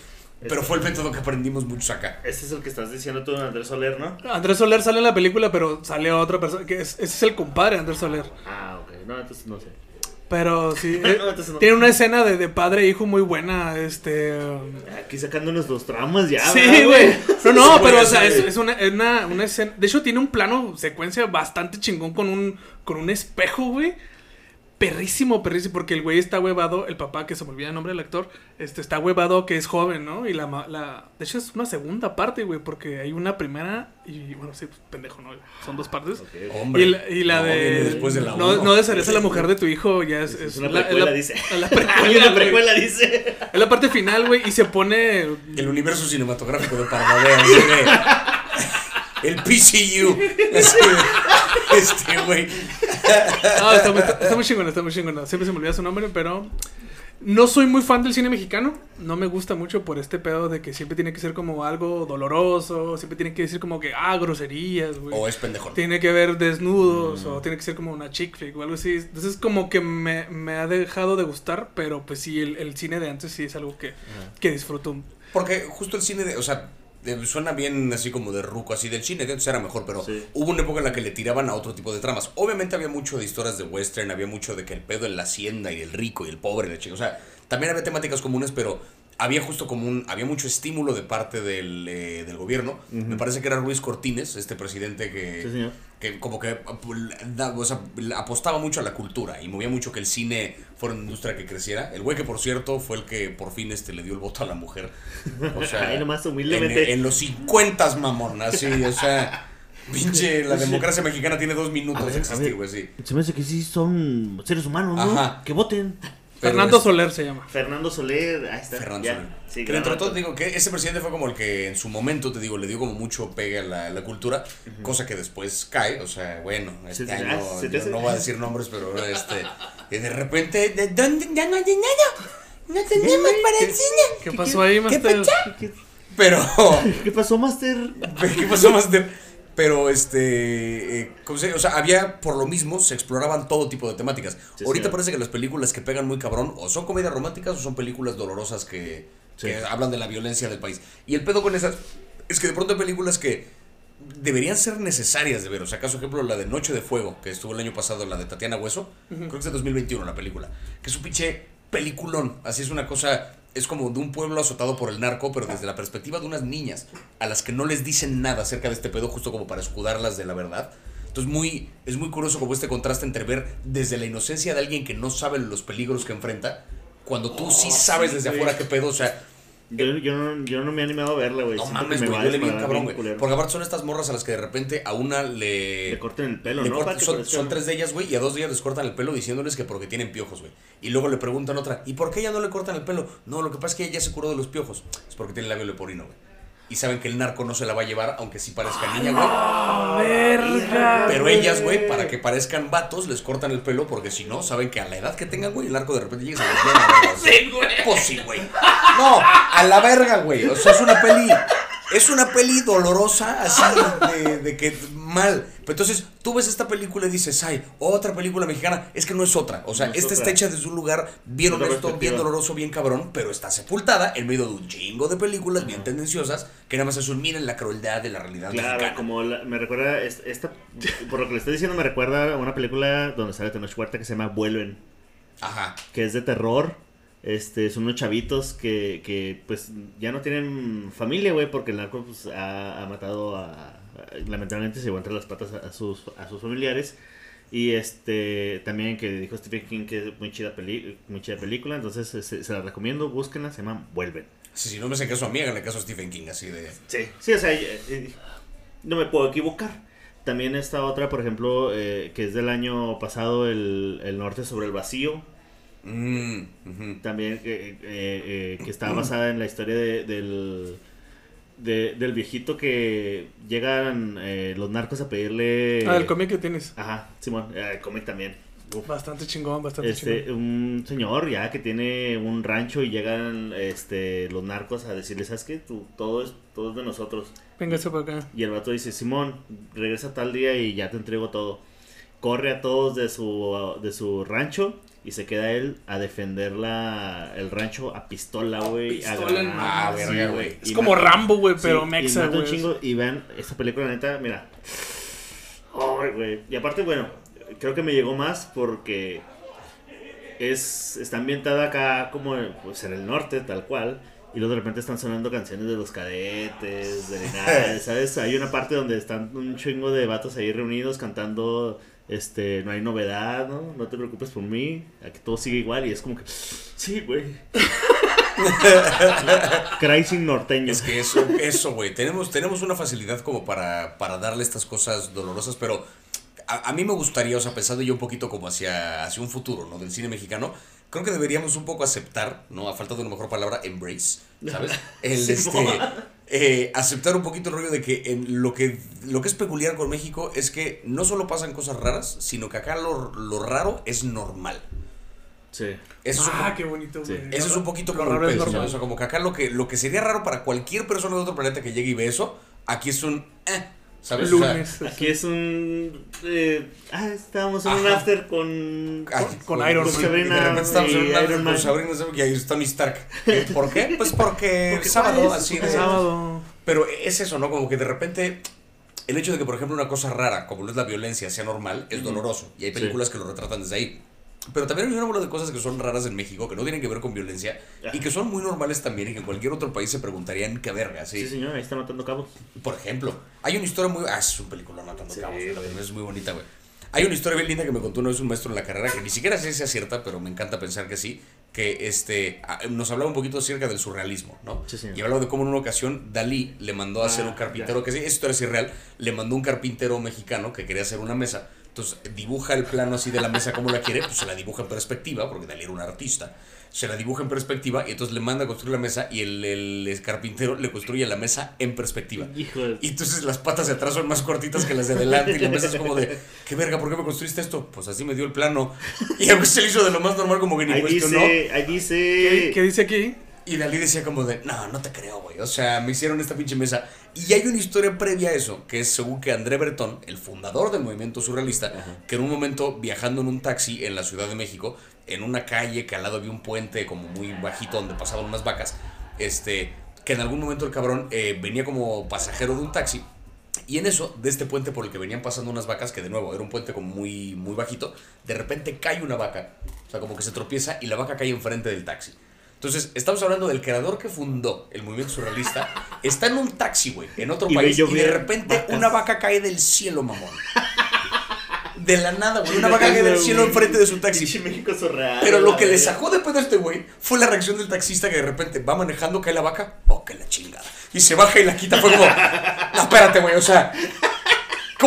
Speaker 3: Pero fue el método que aprendimos muchos acá.
Speaker 2: Este es el que estás diciendo tú, Andrés Soler, ¿no?
Speaker 1: Andrés Soler sale en la película, pero sale otra persona. Que es, ese es el compadre de Andrés Soler.
Speaker 2: Ah, ok. No, entonces no sé.
Speaker 1: Pero sí. eh,
Speaker 2: No, entonces no.
Speaker 1: Tiene una escena de, de padre e hijo muy buena. Este.
Speaker 2: Aquí sacándonos los traumas ya.
Speaker 1: Sí,
Speaker 2: ¿verdad,
Speaker 1: güey. No, no, pero o sea, es, es una, es una, una escena. De hecho, tiene un plano secuencia bastante chingón con un, con un espejo, güey. Perrísimo, perrísimo, porque el güey está huevado, el papá, que se me olvida el nombre del actor, este está huevado que es joven, ¿no? Y la, ma- la de hecho es una segunda parte, güey, porque hay una primera y bueno, sí, pues, pendejo, ¿no? Son dos partes.
Speaker 3: Hombre,
Speaker 1: Y la, y la
Speaker 3: no,
Speaker 1: de
Speaker 3: después de la
Speaker 1: no,
Speaker 3: uno.
Speaker 1: no desearías a la mujer de tu hijo, ya es,
Speaker 2: Es
Speaker 1: es
Speaker 2: una
Speaker 1: la-
Speaker 2: precuela,
Speaker 1: la-
Speaker 2: dice.
Speaker 1: la precuela,
Speaker 2: una precuela, dice.
Speaker 1: Es la parte final, güey, y se pone
Speaker 3: El universo cinematográfico de de- El PCU. Así de- Este, güey.
Speaker 1: No, está, muy- está muy chingona, está muy chingona. Siempre se me olvida su nombre, pero no soy muy fan del cine mexicano. No me gusta mucho por este pedo de que siempre tiene que ser como algo doloroso, siempre tiene que decir como que, ah, groserías, güey.
Speaker 3: O es pendejón.
Speaker 1: Tiene que ver desnudos o tiene que ser como una chick flick o algo así. Entonces como que me, me ha dejado de gustar, pero pues sí, el, el cine de antes sí es algo que, que disfruto.
Speaker 3: Porque justo el cine de. O sea. Suena bien así como de ruco, así del cine antes era mejor, pero
Speaker 2: Sí.
Speaker 3: hubo una época en la que le tiraban a otro tipo de tramas. Obviamente había mucho de historias de western, había mucho de que el pedo en la hacienda y el rico y el pobre, la chica. O sea, también había temáticas comunes, pero había justo como un. Había mucho estímulo de parte del, eh, del gobierno. Me parece que era Ruiz Cortines, este presidente que.
Speaker 2: Sí, señor.
Speaker 3: Que como que da- o sea, apostaba mucho a la cultura y movía mucho que el cine fuera una industria que creciera. El güey que por cierto fue el que por fin este le dio el voto a la mujer. O sea,
Speaker 2: Ay, nomás
Speaker 3: en,
Speaker 2: humildemente.
Speaker 3: en los 50 mamón, así, o sea, pinche la democracia mexicana tiene dos minutos de existir, güey, sí.
Speaker 2: Se me hace que sí son seres humanos, ¿no?
Speaker 3: Ajá.
Speaker 2: Que voten.
Speaker 3: Pero
Speaker 1: Fernando
Speaker 3: es-
Speaker 1: Soler se llama.
Speaker 2: Fernando Soler, ahí está.
Speaker 3: Fernando
Speaker 2: ya.
Speaker 3: Soler.
Speaker 2: Sí,
Speaker 3: dentro de todo, digo que ese presidente fue como el que en su momento, te digo, le dio como mucho pegue a la, cultura, cosa que después cae, o sea, bueno, este
Speaker 2: Sí, sí,
Speaker 3: año, no voy a decir nombres, pero este, y de repente, ¿de dónde? Ya no hay dinero, no tenemos para el cine.
Speaker 1: ¿Qué pasó ahí, Master?
Speaker 2: ¿Qué,
Speaker 3: Pero,
Speaker 2: qué pasó, Master?
Speaker 3: ¿qué pasó más de...? Pero este, eh, ¿cómo se- o sea, había por lo mismo se exploraban todo tipo de temáticas.
Speaker 2: Sí,
Speaker 3: Ahorita
Speaker 2: señor.
Speaker 3: parece que las películas que pegan muy cabrón o son comedias románticas o son películas dolorosas que,
Speaker 2: Sí.
Speaker 3: que hablan de la violencia del país. Y el pedo con esas es que de pronto hay películas que deberían ser necesarias de ver. O sea, acaso ejemplo la de Noche de Fuego, que estuvo el año pasado, la de Tatiana Hueso, creo que es de 2021 la película, que es un pinche peliculón. Así es una cosa, es como de un pueblo azotado por el narco, pero desde la perspectiva de unas niñas a las que no les dicen nada acerca de este pedo, justo como para escudarlas de la verdad. Entonces muy, es muy curioso como este contraste entre ver desde la inocencia de alguien que no sabe los peligros que enfrenta, cuando tú sí sabes desde afuera qué pedo, o sea,
Speaker 2: Yo, yo, no, yo no me he animado a verla, güey.
Speaker 3: no
Speaker 2: Siento
Speaker 3: mames, güey,
Speaker 2: va
Speaker 3: yo
Speaker 2: a
Speaker 3: le vi un
Speaker 2: desmadrar
Speaker 3: cabrón,
Speaker 2: bien
Speaker 3: güey. Porque aparte son estas morras a las que de repente a una le...
Speaker 2: Le corten el pelo,
Speaker 3: le
Speaker 2: ¿no?
Speaker 3: cortan- son, tres de ellas, güey, y a dos de ellas les cortan el pelo diciéndoles que porque tienen piojos, güey. Y luego le preguntan otra, ¿y por qué ella no le cortan el pelo? No, lo que pasa es que ella ya se curó de los piojos. Es porque tiene labio leporino, güey. Y saben que el narco no se la va a llevar, aunque sí parezca niña, güey.
Speaker 1: Verga.
Speaker 3: Pero ellas, güey, para que parezcan vatos, les cortan el pelo porque si no, saben que a la edad que tengan, güey, el narco de repente llega y se les lleva. Sí, güey. Pues sí, güey. No, a la verga, güey. O sea, es una peli. Es una peli dolorosa, así de, de que mal. Pero entonces tú ves esta película y dices, ay, otra película mexicana. Es que no es otra. O sea,
Speaker 2: No
Speaker 3: esta está hecha desde un lugar bien honesto, bien doloroso, bien cabrón, pero está sepultada en medio de un chingo de películas bien tendenciosas que nada más es un miren la crueldad de la realidad
Speaker 2: Claro,
Speaker 3: mexicana.
Speaker 2: como la- me recuerda, es- esta, por lo que le estoy diciendo, me recuerda a una película donde sale Tenoch Huerta que se llama Vuelven,
Speaker 3: Ajá.
Speaker 2: que es de terror. Este, son unos chavitos que, que pues ya no tienen familia, güey, porque el narco pues, ha, ha matado a, a- lamentablemente se llevó entre las patas a, a sus, a sus familiares. Y este, también que dijo Stephen King que es muy chida, peli, muy chida película, entonces se, se la recomiendo, búsquenla, se llama Vuelven.
Speaker 3: Sí, si no me hacen caso a mí, háganle caso a Stephen King, así de...
Speaker 2: Sí, sí, o sea, eh, eh, no me puedo equivocar. También esta otra, por ejemplo, eh, que es del año pasado, el, el Norte sobre el Vacío.
Speaker 3: Mm.
Speaker 2: También que, eh, eh, que está basada en la historia de- del, de- del viejito que llegan eh, los narcos a pedirle...
Speaker 1: Ah, el cómic que tienes.
Speaker 2: Ajá, Simón, eh, el cómic también. Uf.
Speaker 1: Bastante chingón, bastante
Speaker 2: Este,
Speaker 1: chingón.
Speaker 2: un señor ya que tiene un rancho y llegan este, los narcos a decirle, ¿sabes qué? Tú, todo, es, todo es de nosotros.
Speaker 1: Véngase para acá.
Speaker 2: Y el vato dice, Simón, regresa tal día y ya te entrego todo. Corre a todos de su, de su rancho y se queda él a defender la, el rancho a pistola, güey. a
Speaker 1: pistola
Speaker 2: sí,
Speaker 3: verga, güey.
Speaker 1: Es
Speaker 2: Y
Speaker 1: como
Speaker 2: mata-
Speaker 1: Rambo, güey,
Speaker 2: sí,
Speaker 1: pero
Speaker 2: y
Speaker 1: mexa, güey.
Speaker 2: chingo y vean, esta película neta, mira. Ay, güey. Y aparte, bueno, creo que me llegó más porque es está ambientada acá como pues, en el norte, tal cual. Y luego de repente están sonando canciones de los cadetes, de nada, ¿sabes? Hay una parte donde están un chingo de vatos ahí reunidos cantando, este, no hay novedad, ¿no? No te preocupes por mí, aquí todo sigue igual y es como que, sí, güey. Crazy norteño.
Speaker 3: Es que eso, eso, güey. Tenemos, tenemos una facilidad como para, para darle estas cosas dolorosas, pero a, a mí me gustaría, o sea, pensando yo un poquito como hacia, hacia un futuro, ¿no? Del cine mexicano, creo que deberíamos un poco aceptar, ¿no? A falta de una mejor palabra, embrace, ¿sabes? El,
Speaker 2: Sí,
Speaker 3: este. Eh, aceptar un poquito el rollo de que en lo que lo que es peculiar con México es que no solo pasan cosas raras, sino que acá lo, lo raro es normal.
Speaker 2: Sí.
Speaker 3: Eso es un
Speaker 1: Ah, qué bonito,
Speaker 2: Sí.
Speaker 3: eso es un poquito
Speaker 1: Lo
Speaker 3: como
Speaker 1: raro
Speaker 3: el
Speaker 1: normal.
Speaker 3: ¿sabes? O sea, como que acá lo que, lo que sería raro para cualquier persona de otro planeta que llegue y ve eso, aquí es un eh, ¿sabes? O sea,
Speaker 1: Lunes.
Speaker 2: Aquí es un. eh, ah, estábamos en un after con.
Speaker 3: ay,
Speaker 1: con Iron
Speaker 3: y
Speaker 1: Man.
Speaker 3: de repente
Speaker 2: Sabrina
Speaker 3: estamos en
Speaker 2: y
Speaker 3: un after
Speaker 2: Iron
Speaker 3: con
Speaker 2: Man.
Speaker 3: Sabrina, y ahí está Tony Stark. ¿Eh? ¿Por qué? Pues porque,
Speaker 2: Porque
Speaker 3: sábado,
Speaker 2: ¿cuál es?
Speaker 3: así de...
Speaker 1: sábado.
Speaker 3: Pero es eso, ¿no? Como que de repente el hecho de que, por ejemplo, una cosa rara, como lo es la violencia, sea normal, es doloroso. Y hay
Speaker 2: Sí.
Speaker 3: películas que lo retratan desde ahí. Pero también hay una bola de cosas que son raras en México, que no tienen que ver con violencia, y que son muy normales también, y que en cualquier otro país se preguntarían qué verga,
Speaker 2: Sí, señor, ahí está matando cabos.
Speaker 3: Por ejemplo, hay una historia muy... Ah, es un película matando
Speaker 2: Sí,
Speaker 3: cabos,
Speaker 2: güey.
Speaker 3: es muy bonita, güey. Hay una historia bien linda que me contó una vez un maestro en la carrera, que ni siquiera sé si es cierta, pero me encanta pensar que sí, que este, ah, nos hablaba un poquito acerca del surrealismo, ¿no?
Speaker 2: Sí, señor.
Speaker 3: y hablaba de cómo en una ocasión Dalí le mandó a hacer
Speaker 2: Ah,
Speaker 3: un carpintero, que sí, esa historia es irreal, le mandó un carpintero mexicano que quería hacer una mesa, entonces dibuja el plano así de la mesa como la quiere, pues se la dibuja en perspectiva, porque Dalí era un artista, se la dibuja en perspectiva y entonces le manda a construir la mesa y el, el carpintero le construye la mesa en perspectiva.
Speaker 2: Hijo de.
Speaker 3: Y entonces las patas de atrás son más cortitas que las de adelante y la mesa es como de, ¿qué verga? ¿Por qué me construiste esto? Pues así me dio el plano. Y a se le hizo de lo más normal como que ni
Speaker 2: Ahí
Speaker 3: cuestionó.
Speaker 2: dice, ahí
Speaker 1: ¿Qué,
Speaker 2: dice.
Speaker 1: qué dice aquí?
Speaker 3: Y Dalí decía como de, no, no te creo, güey. O sea, me hicieron esta pinche mesa. Y hay una historia previa a eso, que es según que André Breton, el fundador del movimiento surrealista, que en un momento viajando en un taxi en la Ciudad de México, en una calle que al lado había un puente como muy bajito donde pasaban unas vacas, este, que en algún momento el cabrón eh, venía como pasajero de un taxi. Y en eso, de este puente por el que venían pasando unas vacas, que de nuevo era un puente como muy, muy bajito, de repente cae una vaca, o sea, como que se tropieza y la vaca cae enfrente del taxi. Entonces, estamos hablando del creador que fundó el movimiento surrealista. Está en un taxi, güey, en otro
Speaker 2: Y
Speaker 3: país. Y de repente
Speaker 2: vacas.
Speaker 3: una vaca cae del cielo, mamón. De la nada, güey. Una vaca cae del cielo enfrente de su taxi.
Speaker 2: México surreal.
Speaker 3: Pero lo que le sacó después de este güey fue la reacción del taxista que de repente va manejando, cae la vaca. Oh, que la chingada. Y se baja y la quita. Fue como, no, espérate, güey. O sea,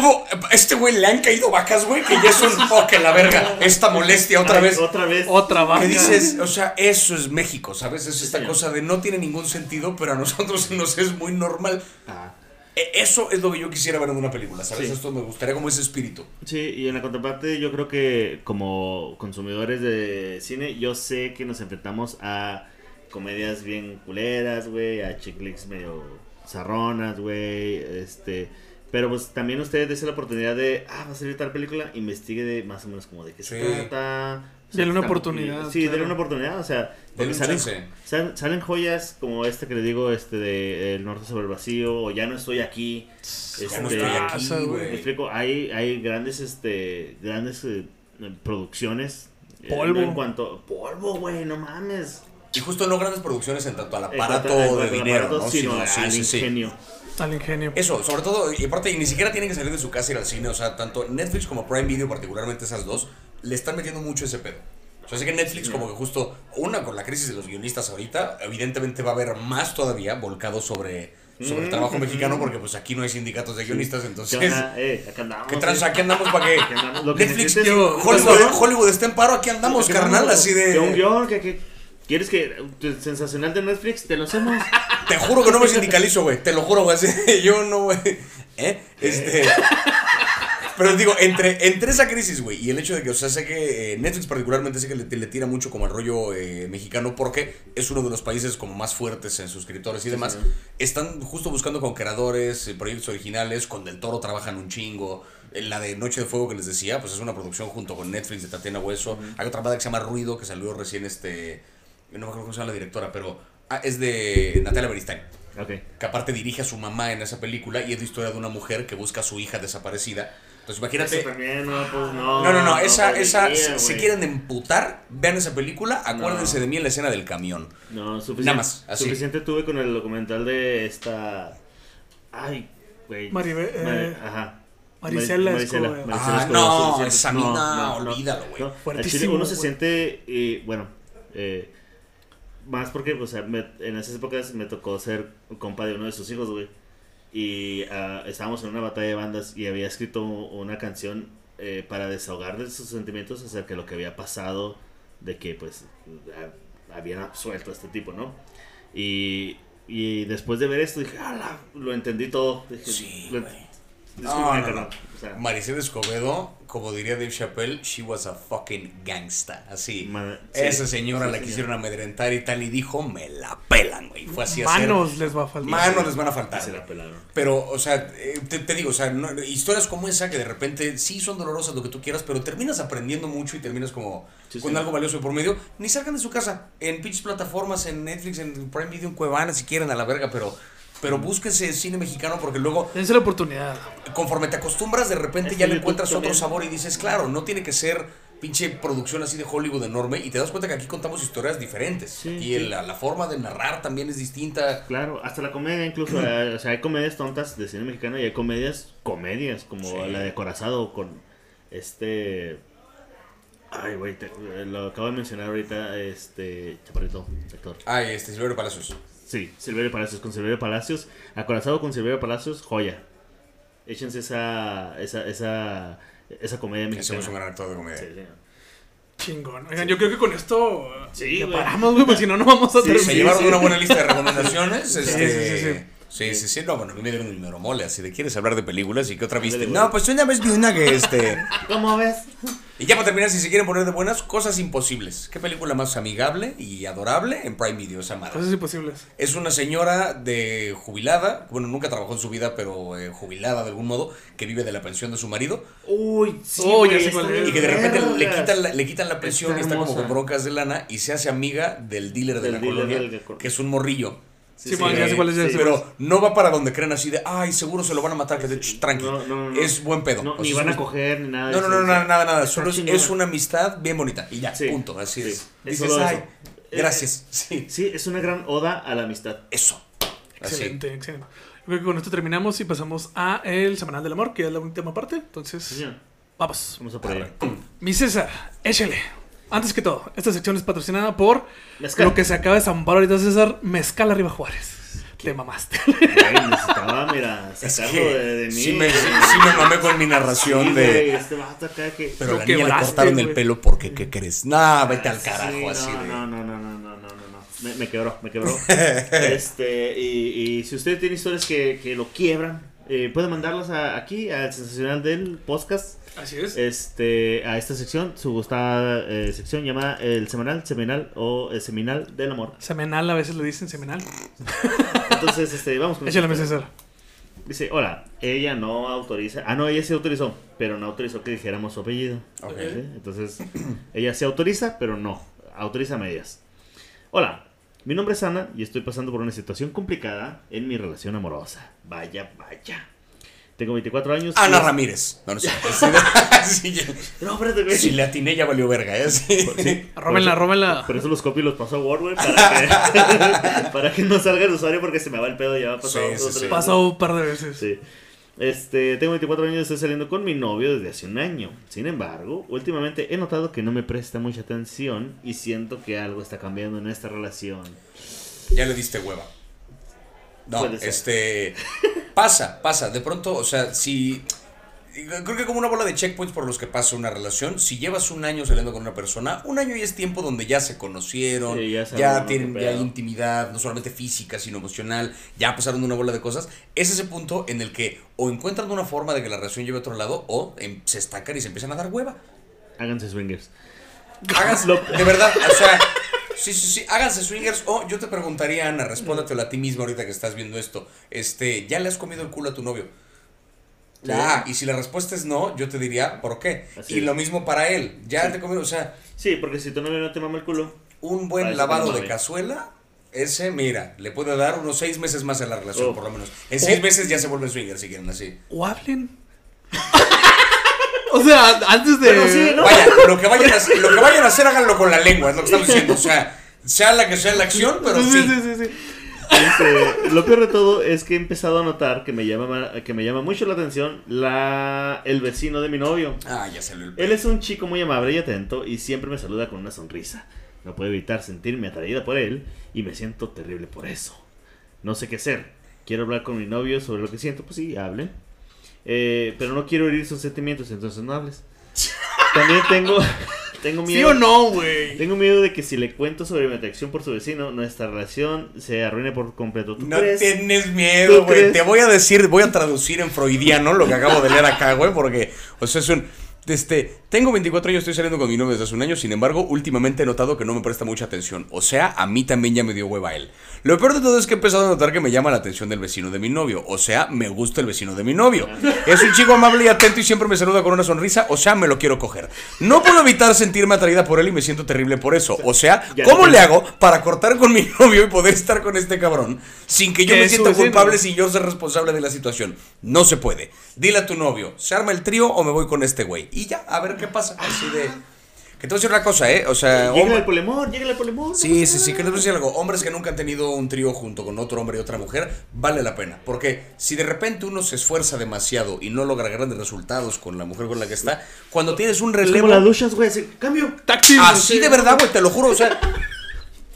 Speaker 3: ¿cómo a este güey le han caído vacas, güey? Que ya es un, oh, que la verga. Esta molestia otra
Speaker 2: Ay,
Speaker 3: vez.
Speaker 2: Otra vez.
Speaker 1: Otra vaca.
Speaker 3: ¿Qué dices? O sea, eso es México, ¿sabes? Es esta cosa de no tiene ningún sentido, pero a nosotros nos es muy normal.
Speaker 2: Ah.
Speaker 3: E- Eso es lo que yo quisiera ver en una película, ¿sabes?
Speaker 2: Sí.
Speaker 3: Esto me gustaría como ese espíritu.
Speaker 2: Sí, y en la contraparte yo creo que como consumidores de cine, yo sé que nos enfrentamos a comedias bien culeras, güey, a chick medio zarronas, güey, este... Pero pues también ustedes dense la oportunidad de, ah, va a salir tal película, investigue de más o menos como de qué se trata. O sea,
Speaker 1: Dele una oportunidad,
Speaker 2: Sí,
Speaker 1: claro.
Speaker 2: denle una oportunidad, o sea, porque salen,
Speaker 3: chance.
Speaker 2: salen, salen joyas como este que le digo, este de El Norte sobre el Vacío, o Ya no estoy aquí.
Speaker 3: Ya no
Speaker 2: este,
Speaker 3: estoy aquí,
Speaker 1: güey.
Speaker 2: explico, hay, hay grandes, este, grandes eh, producciones. eh,
Speaker 1: Polvo.
Speaker 2: en cuanto, polvo, güey, no mames.
Speaker 3: Y justo no grandes producciones en tanto al
Speaker 2: En
Speaker 3: aparato
Speaker 2: cuanto- en cuanto
Speaker 3: de
Speaker 2: al
Speaker 3: dinero,
Speaker 2: aparato,
Speaker 3: ¿no?
Speaker 2: sino
Speaker 3: Sino-
Speaker 2: al
Speaker 3: sí, sí, sí.
Speaker 1: Al ingenio.
Speaker 3: Eso, sobre todo, y aparte, y ni siquiera tienen que salir de su casa y ir al cine, o sea, tanto Netflix como Prime Video, particularmente esas dos, le están metiendo mucho ese pedo. O sea, sé que Netflix como que justo, una con la crisis de los guionistas ahorita, evidentemente va a haber más todavía volcado sobre, sobre el trabajo mexicano porque pues aquí no hay sindicatos de guionistas, entonces...
Speaker 2: ¿Qué onda? Eh, acá andamos.
Speaker 3: ¿Qué tranza?
Speaker 2: eh.
Speaker 3: Aquí andamos para que Netflix, Hollywood. Hollywood está en paro, aquí andamos, carnal,
Speaker 2: andamos.
Speaker 3: así
Speaker 2: Que un
Speaker 3: de...
Speaker 2: guion, que, que- ¿Quieres que tu sensacional de Netflix te lo hacemos?
Speaker 3: Te juro que no me sindicalizo, güey, te lo juro, güey, yo no, güey, ¿eh? Este... Pero digo, entre, entre esa crisis, güey, y el hecho de que, o sea, sé que eh, Netflix particularmente sé que le, le tira mucho como al rollo eh, mexicano porque es uno de los países como más fuertes en suscriptores y demás. Están justo buscando con creadores, eh, proyectos originales, con Del Toro trabajan un chingo. En La de Noche de Fuego que les decía, pues es una producción junto con Netflix de Tatiana Hueso. Hay otra banda que se llama Ruido, que salió recién este... No me acuerdo cómo se llama la directora, pero... ah, es de Natalia Beristain
Speaker 2: Ok.
Speaker 3: que aparte dirige a su mamá en esa película y es la historia de una mujer que busca a su hija desaparecida. Entonces imagínate...
Speaker 2: Eso también, no, pues no.
Speaker 3: No, no, no, esa, esa, si, si
Speaker 2: güey.
Speaker 3: quieren emputar, vean esa película, acuérdense
Speaker 2: No.
Speaker 3: de mí en la escena del camión.
Speaker 2: No, suficiente.
Speaker 3: Nada más, así.
Speaker 2: Suficiente tuve con el documental de esta. Ay, güey.
Speaker 1: Maribe- eh,
Speaker 2: Ajá.
Speaker 1: Marisela
Speaker 2: Mari-
Speaker 1: Escobedo.
Speaker 2: Marisela
Speaker 3: Ah,
Speaker 2: Escobedo,
Speaker 3: no, esa mina, olvídalo, güey.
Speaker 2: uno se siente, y, bueno, eh, más porque, o sea, me- en esas épocas me tocó ser compa de uno de sus hijos, güey. Y ah, estábamos en una batalla de bandas y había escrito una canción eh, para desahogar de sus sentimientos acerca de lo que había pasado, de que pues ah, habían absuelto a este tipo, ¿no? Y, y después de ver esto dije, ¡ala! Lo entendí todo. Dije,
Speaker 3: Sí,
Speaker 2: lo-
Speaker 3: No, no,
Speaker 2: carnal.
Speaker 3: no.
Speaker 2: O sea,
Speaker 3: Maricel Escobedo, como diría Dave Chappelle, she was a fucking gangsta. Así.
Speaker 2: sí,
Speaker 3: Esa señora
Speaker 2: sí,
Speaker 3: la
Speaker 2: señor.
Speaker 3: quisieron amedrentar y tal, y dijo, me la pelan, güey. Fue así hacer-
Speaker 1: Manos les va a faltar.
Speaker 3: Manos les van a faltar.
Speaker 2: se la pelaron.
Speaker 3: Pero, o sea, eh, te, te digo, o sea, no- historias como esa que de repente sí son dolorosas, lo que tú quieras, pero terminas aprendiendo mucho y terminas como
Speaker 2: Sí,
Speaker 3: con
Speaker 2: sí.
Speaker 3: algo valioso por medio. Ni salgan de su casa, en pinches plataformas, en Netflix, en Prime Video, en Cuevana, si quieren, a la verga, pero, pero búsquense cine mexicano porque luego,
Speaker 1: Dense la oportunidad.
Speaker 3: conforme te acostumbras, de repente
Speaker 2: Es
Speaker 3: ya le encuentras otro
Speaker 2: también.
Speaker 3: sabor y dices, claro, no tiene que ser pinche producción así de Hollywood enorme y te das cuenta que aquí contamos historias diferentes.
Speaker 2: Sí,
Speaker 3: y
Speaker 2: sí.
Speaker 3: la, la forma de narrar también es distinta.
Speaker 2: Claro, hasta la comedia incluso, eh, o sea, hay comedias tontas de cine mexicano y hay comedias, comedias, como
Speaker 3: Sí.
Speaker 2: la de Corazado con este... Ay, güey, eh, lo acabo de mencionar ahorita, este... Chaparrito, actor.
Speaker 3: Ay, este Silverio Palacios.
Speaker 2: Sí, Silverio Palacios, con Silverio Palacios. Acorazado con Silverio Palacios, joya. Échense esa, esa, esa, esa comedia mexicana.
Speaker 3: es un gran actor de comedia.
Speaker 2: Sí, sí.
Speaker 1: Chingón. Oigan, yo creo que con esto
Speaker 2: Sí,
Speaker 1: paramos, güey, porque si no, no vamos a
Speaker 2: Sí,
Speaker 1: terminar.
Speaker 3: Se
Speaker 2: sí,
Speaker 3: llevaron
Speaker 2: sí.
Speaker 3: una buena lista de recomendaciones. este,
Speaker 1: sí, sí, sí.
Speaker 3: Sí, sí, sí, no, bueno, a mí me dieron el mero mole, así de quieres hablar de películas y qué otra viste. No, pues una vez vi una que este.
Speaker 2: ¿Cómo ves?
Speaker 3: Y ya para terminar, si se quieren poner de buenas, cosas imposibles. ¿Qué película más amigable y adorable en Prime Video esa madre?
Speaker 1: Cosas imposibles.
Speaker 3: Es una señora de jubilada, bueno, nunca trabajó en su vida, pero eh, jubilada de algún modo, que vive de la pensión de su marido
Speaker 2: Uy, sí,
Speaker 1: Oh, ya
Speaker 2: güey,
Speaker 1: sé cuál
Speaker 2: está
Speaker 1: es.
Speaker 2: bien
Speaker 3: y que de repente le quitan la, le quitan la pensión
Speaker 2: Está
Speaker 3: y está como con broncas de lana y se hace amiga del dealer de
Speaker 2: Del
Speaker 3: la
Speaker 2: dealer
Speaker 3: colonia,
Speaker 2: del que
Speaker 3: es un morrillo.
Speaker 1: Sí, man, ya sé cuál es, ya sé cuál
Speaker 3: Pero no va para donde creen así de, ay, seguro se lo van a matar, que de ch, tranqui.
Speaker 2: No, no, no.
Speaker 3: Es buen pedo.
Speaker 2: Ni
Speaker 3: sea,
Speaker 2: van a coger ni nada.
Speaker 3: No, no, no, nada, nada, Solo es, una amistad bien bonita. Y ya,
Speaker 2: Sí,
Speaker 3: punto. Así
Speaker 2: sí.
Speaker 3: es.
Speaker 2: Es
Speaker 3: Dices, ay,
Speaker 2: eso.
Speaker 3: gracias. Sí,
Speaker 2: Sí, es una gran oda a la amistad.
Speaker 3: eso. Así.
Speaker 1: Excelente, excelente. Yo creo que con esto terminamos y pasamos a el Semanal del Amor, que es la última parte. Entonces, vamos.
Speaker 2: Vamos a por ahí.
Speaker 1: Mi César, échale. Antes que todo, esta sección es patrocinada por
Speaker 2: Mezcal.
Speaker 1: lo que se acaba de zampar ahorita, César, Mezcal Arriba Juárez. Te mamaste.
Speaker 2: Güey, necesitaba, mira,
Speaker 3: Es
Speaker 2: sacarlo
Speaker 3: que
Speaker 2: de, de mí.
Speaker 3: sí, me, sí, sí me mamé con mi narración
Speaker 2: Sí,
Speaker 3: de...
Speaker 2: güey, este vato acá que...
Speaker 3: Pero
Speaker 1: Lo
Speaker 3: la niña le cortaron el pelo porque, ¿qué crees? Nah, vete al
Speaker 2: Sí,
Speaker 3: carajo,
Speaker 2: no,
Speaker 3: así de...
Speaker 2: No, no, no, no, no, no, no, no. Me, me quebró, me quebró. este, y, y si usted tiene historias que, que lo quiebran, eh, puede mandarlas a- aquí, al sensacional del podcast,
Speaker 1: Así es.
Speaker 2: este, a esta sección, su gustada eh, sección llamada El Semanal, Seminal o El Seminal del Amor.
Speaker 1: Semanal, a veces le dicen semanal.
Speaker 2: Entonces, este, vamos con
Speaker 1: Échale, César.
Speaker 2: Dice, hola, ella no autoriza. Ah, no, ella sí autorizó, pero no autorizó que dijéramos su apellido.
Speaker 3: Ok.
Speaker 2: ¿Sí? Entonces, ella sí autoriza, pero no. Autoriza a medias. Hola, mi nombre es Ana y estoy pasando por una situación complicada en mi relación amorosa. Vaya, vaya. Tengo 24 años. y
Speaker 3: Ana
Speaker 2: es-
Speaker 3: Ramírez. No, no sé. Sí, ya-
Speaker 2: No, espérate, güey.
Speaker 3: si le atiné ya valió verga, ¿eh? Sí.
Speaker 2: Sí,
Speaker 1: Róbenla,
Speaker 2: por eso-
Speaker 1: róbenla.
Speaker 2: Por eso los copio y los paso a Word, güey, para que, para que no salga el usuario porque se me va el pedo. Ya va a pasar
Speaker 3: Sí,
Speaker 2: dos,
Speaker 3: sí,
Speaker 2: tres
Speaker 3: sí.
Speaker 2: veces.
Speaker 1: Pasó un par de veces.
Speaker 2: Sí. Este, tengo 24 años y estoy saliendo con mi novio desde hace un año. Sin embargo, últimamente he notado que no me presta mucha atención y siento que algo está cambiando en esta relación.
Speaker 3: Ya le diste hueva. No, este. Pasa, pasa. De pronto, o sea, si. Creo que como una bola de checkpoints por los que pasa una relación. Si llevas un año saliendo con una persona, un año ya es tiempo donde ya se conocieron,
Speaker 2: Sí, ya
Speaker 3: ya, tienen ya hay intimidad, no solamente física, sino emocional, ya pasaron una bola de cosas. Es ese punto en el que o encuentran una forma de que la relación lleve a otro lado o em, se estancan y se empiezan a dar hueva.
Speaker 2: Háganse swingers.
Speaker 3: Háganse, de verdad, o sea, sí, sí, sí, háganse swingers. O yo te preguntaría, Ana, respóndatelo a ti misma ahorita que estás viendo esto. Este, ¿ya le has comido el culo a tu novio?
Speaker 2: Sí.
Speaker 3: Ah, y si la respuesta es no, yo te diría, ¿por qué?
Speaker 2: Así
Speaker 3: y
Speaker 2: es.
Speaker 3: lo mismo para él. Ya
Speaker 2: Sí.
Speaker 3: te comió, o sea,
Speaker 2: Sí, porque si tu novio no te mama el culo,
Speaker 3: un buen lavado de cazuela, ese, mira, le puede dar unos seis meses más en la relación,
Speaker 2: Oh.
Speaker 3: por lo menos. En seis meses ya se vuelven swingers, si quieren así.
Speaker 1: O hablen. o sea, antes de.
Speaker 2: Bueno, sí, ¿no?
Speaker 3: Vaya, lo que vayan a lo que vayan a hacer, háganlo con la lengua, es lo que estamos diciendo. O sea, sea la que sea la acción, pero
Speaker 1: sí,
Speaker 3: sí.
Speaker 1: sí, sí, sí.
Speaker 2: Este, lo peor de todo es que he empezado a notar que me llama que me llama mucho la atención la el vecino de mi novio.
Speaker 3: Ah, ya salió el
Speaker 2: Él es un chico muy amable y atento y siempre me saluda con una sonrisa. No puedo evitar sentirme atraída por él y me siento terrible por eso. No sé qué hacer. Quiero hablar con mi novio sobre lo que siento, pues sí, hablen. Eh, pero no quiero herir sus sentimientos, entonces no hables. También tengo, tengo
Speaker 1: ¿Sí o no, güey?
Speaker 2: Tengo miedo de que si le cuento sobre mi atracción por su vecino, nuestra relación se arruine por completo. ¿Tú
Speaker 3: No
Speaker 2: crees?
Speaker 3: tienes miedo,
Speaker 2: ¿Tú
Speaker 3: güey. Te voy a decir, voy a traducir en freudiano lo que acabo de leer acá, güey, porque, o sea, es un. Este, tengo 24 años, estoy saliendo con mi novio desde hace un año, sin embargo, últimamente he notado que no me presta mucha atención. O sea, a mí también ya me dio hueva él. Lo peor de todo es que he empezado a notar que me llama la atención del vecino de mi novio. O sea, me gusta el vecino de mi novio. Es un chico amable y atento y siempre me saluda con una sonrisa. O sea, me lo quiero coger. No puedo evitar sentirme atraída por él y me siento terrible por eso. O sea, ¿cómo le hago para cortar con mi novio y poder estar con este cabrón sin que yo me sienta culpable sin yo ser responsable de la situación? No se puede. Dile a tu novio, ¿se arma el trío o me voy con este güey? Y ya, a ver qué pasa. Así de. Que te voy a decir una cosa, ¿eh? O sea.
Speaker 2: Llega
Speaker 3: hombre-
Speaker 2: el polemor, llega el polemor.
Speaker 3: Sí, sí, sí, que les voy a decir algo. Hombres que nunca han tenido un trío junto con otro hombre y otra mujer, vale la pena. Porque si de repente uno se esfuerza demasiado y no logra grandes resultados con la mujer con la que está, cuando tienes un
Speaker 2: Es
Speaker 3: relevo.
Speaker 2: como las duchas, güey. así, Cambio.
Speaker 1: Táctil.
Speaker 3: Así de verdad, güey, te lo juro, o sea,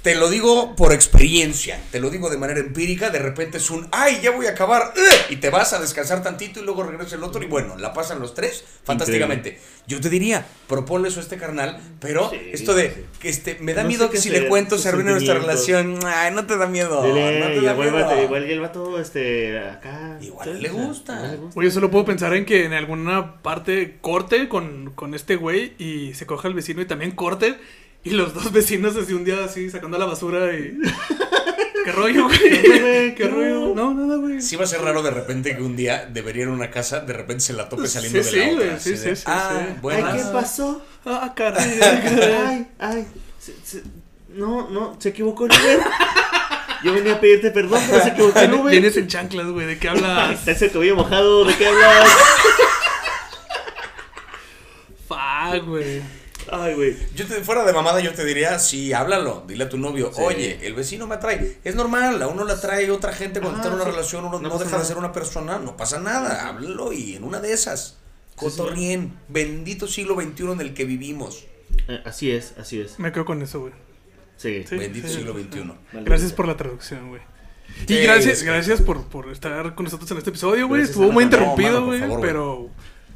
Speaker 3: te lo digo por experiencia, te lo digo de manera empírica, de repente es un, ay, ya voy a acabar, y te vas a descansar tantito y luego regresa el otro y bueno, la pasan los tres fantásticamente. Yo te diría, proponle eso a este carnal, pero
Speaker 2: Sí,
Speaker 3: esto de,
Speaker 2: sí.
Speaker 3: que este, me da
Speaker 2: No
Speaker 3: miedo que si le cuento se arruine nuestra relación, ay, no te da miedo, no te da
Speaker 2: igual,
Speaker 3: miedo.
Speaker 2: va- igual el vato, este, acá.
Speaker 3: Igual le gusta.
Speaker 2: igual le gusta.
Speaker 1: Oye, solo puedo pensar en que en alguna parte corte con, con este güey y se coja el vecino y también corte y los dos vecinos así un día así sacando la basura y... ¿Qué rollo, güey? ¿Qué rollo? No, nada, güey.
Speaker 3: Sí va a ser raro de repente que un día debería ir a una casa, de repente se la tope saliendo
Speaker 1: Sí,
Speaker 3: de la
Speaker 1: sí,
Speaker 3: otra.
Speaker 1: güey, sí,
Speaker 3: de,
Speaker 1: sí, sí,
Speaker 3: ah,
Speaker 1: sí.
Speaker 3: bueno.
Speaker 2: Ay, ¿qué pasó?
Speaker 1: Ah, caray, caray.
Speaker 2: Ay, ay. se- se- no, no, se equivocó el Uber. Yo venía a pedirte perdón, pero se equivocó el Uber.
Speaker 1: Vienes en chanclas, güey, ¿de qué hablas?
Speaker 2: Está ese cabello mojado, ¿de qué hablas?
Speaker 1: Fuck, güey.
Speaker 2: Ay, güey.
Speaker 3: Yo te, fuera de mamada, yo te diría, sí, háblalo, dile a tu novio,
Speaker 2: Sí.
Speaker 3: oye, el vecino me atrae. Es normal, a uno le atrae otra gente cuando
Speaker 2: Ah,
Speaker 3: está en una
Speaker 2: sí.
Speaker 3: relación, uno
Speaker 2: No
Speaker 3: deja de ser una persona, no pasa nada, háblalo y en una de esas, cotorrien, bendito siglo XXI en el que vivimos,
Speaker 2: Eh, así es, así es.
Speaker 1: Me quedo con eso, güey.
Speaker 2: Sí.
Speaker 1: Sí.
Speaker 3: bendito siglo XXI.
Speaker 1: Gracias por la traducción, güey.
Speaker 3: Sí,
Speaker 1: Y gracias, gracias por, por estar con nosotros en este episodio, güey. Estuvo muy interrumpido, güey. pero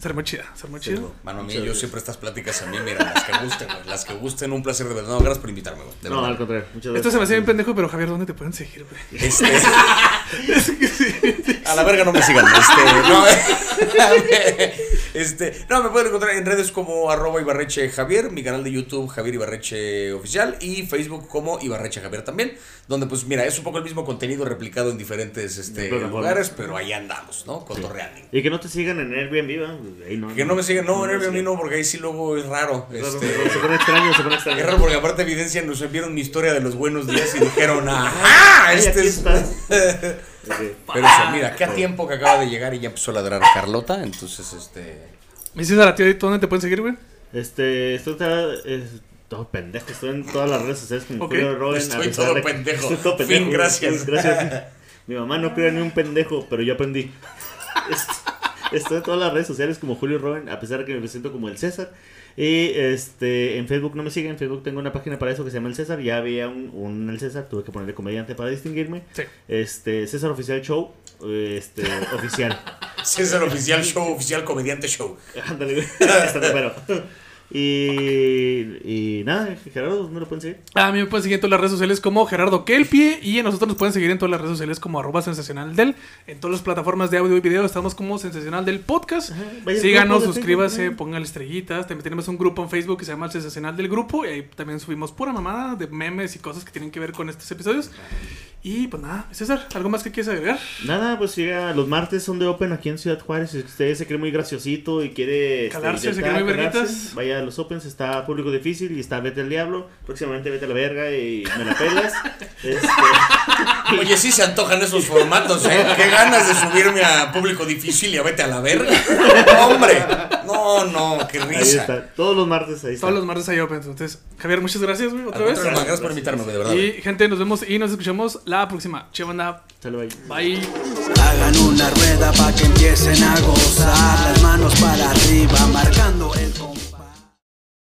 Speaker 1: se armó chida, se armó chida.
Speaker 3: Mano, a mí, yo siempre estas pláticas a mí, mira, las que gusten, güey, las que gusten, un placer de verdad. No, gracias por invitarme, güey.
Speaker 2: No,
Speaker 3: verdad.
Speaker 2: al contrario. Muchas gracias.
Speaker 1: Esto se me hace bien pendejo, pero Javier, ¿dónde te pueden seguir, güey?
Speaker 3: Este,
Speaker 1: Es que sí.
Speaker 3: A la verga no me sigan. Este, no, este, no, me pueden encontrar en redes como arroba Ibarreche Javier, mi canal de YouTube Javier Ibarreche Oficial y Facebook como Ibarreche Javier también, donde pues mira, es un poco el mismo contenido replicado en diferentes este, lugares, pero ahí andamos, ¿no? Cotorreando.
Speaker 2: Y que no te sigan en Airbnb, ¿va? Ahí no.
Speaker 3: Que no me sigan, no, en Airbnb no, porque ahí sí luego es raro.
Speaker 2: Claro,
Speaker 3: Este,
Speaker 2: Se pone extraño, se pone extraño.
Speaker 3: es raro porque aparte evidencia nos enviaron mi historia de los buenos días y dijeron, ¡ajá! Este es... Pero eso, mira, qué a tiempo que acaba de llegar y ya empezó a ladrar Carlota, entonces este...
Speaker 1: Me dices a la tía, ¿dónde te pueden seguir, güey?
Speaker 2: Este, esto está. Es, todo pendejo. Estoy en todas las redes sociales como
Speaker 1: Ok.
Speaker 2: Julio Roden.
Speaker 3: Estoy
Speaker 2: a
Speaker 3: todo
Speaker 2: de
Speaker 3: pendejo.
Speaker 2: Estoy todo
Speaker 3: Fin,
Speaker 2: pendejo.
Speaker 3: gracias.
Speaker 2: Gracias. Mi mamá no crea ni un pendejo, pero yo aprendí. Estoy en todas las redes sociales como Julio Robin, a pesar de que me presento como el César. Y este, en Facebook no me siguen, en Facebook tengo una página para eso que se llama El César. Ya había un, un El César, tuve que ponerle comediante para distinguirme.
Speaker 1: Sí.
Speaker 2: Este, César Oficial Show, este, oficial.
Speaker 3: César Oficial Show, Oficial Comediante Show.
Speaker 2: Ándale. Está pero. Y, y nada, Gerardo, ¿dónde lo pueden seguir?
Speaker 1: A mí me pueden seguir en todas las redes sociales como Gerardo Kelpie y a nosotros nos pueden seguir en todas las redes sociales como arroba sensacional del. En todas las plataformas de audio y video estamos como sensacional del podcast. Síganos, suscríbase, pónganle estrellitas. También tenemos un grupo en Facebook que se llama el sensacional del grupo y ahí también subimos pura mamada de memes y cosas que tienen que ver con estos episodios. Y pues nada, César, ¿algo más que quieres agregar?
Speaker 2: Nada, pues llega, los martes son de Open aquí en Ciudad Juárez. Si usted se cree muy graciosito y quiere este,
Speaker 1: Calarse, se
Speaker 2: intentar
Speaker 1: cree muy verguitas.
Speaker 2: vaya a los Opens, está público difícil y está Vete al Diablo. Próximamente Vete a la Verga y me la pelas. este,
Speaker 3: Oye, sí se antojan esos formatos, ¿eh? Qué ganas de subirme a público difícil y a vete a la verga. Hombre, no, no, qué
Speaker 2: ahí
Speaker 3: risa.
Speaker 2: está, todos los martes ahí está.
Speaker 1: Todos los martes hay Open. Entonces, Javier, muchas gracias, güey, otra vez.
Speaker 3: Gracias por invitarme, de verdad.
Speaker 1: Y gente, nos vemos y nos escuchamos la la próxima. Che, banda.
Speaker 2: Hasta luego.
Speaker 1: Bye.
Speaker 4: Hagan una rueda para que empiecen a gozar. Las manos para arriba, marcando el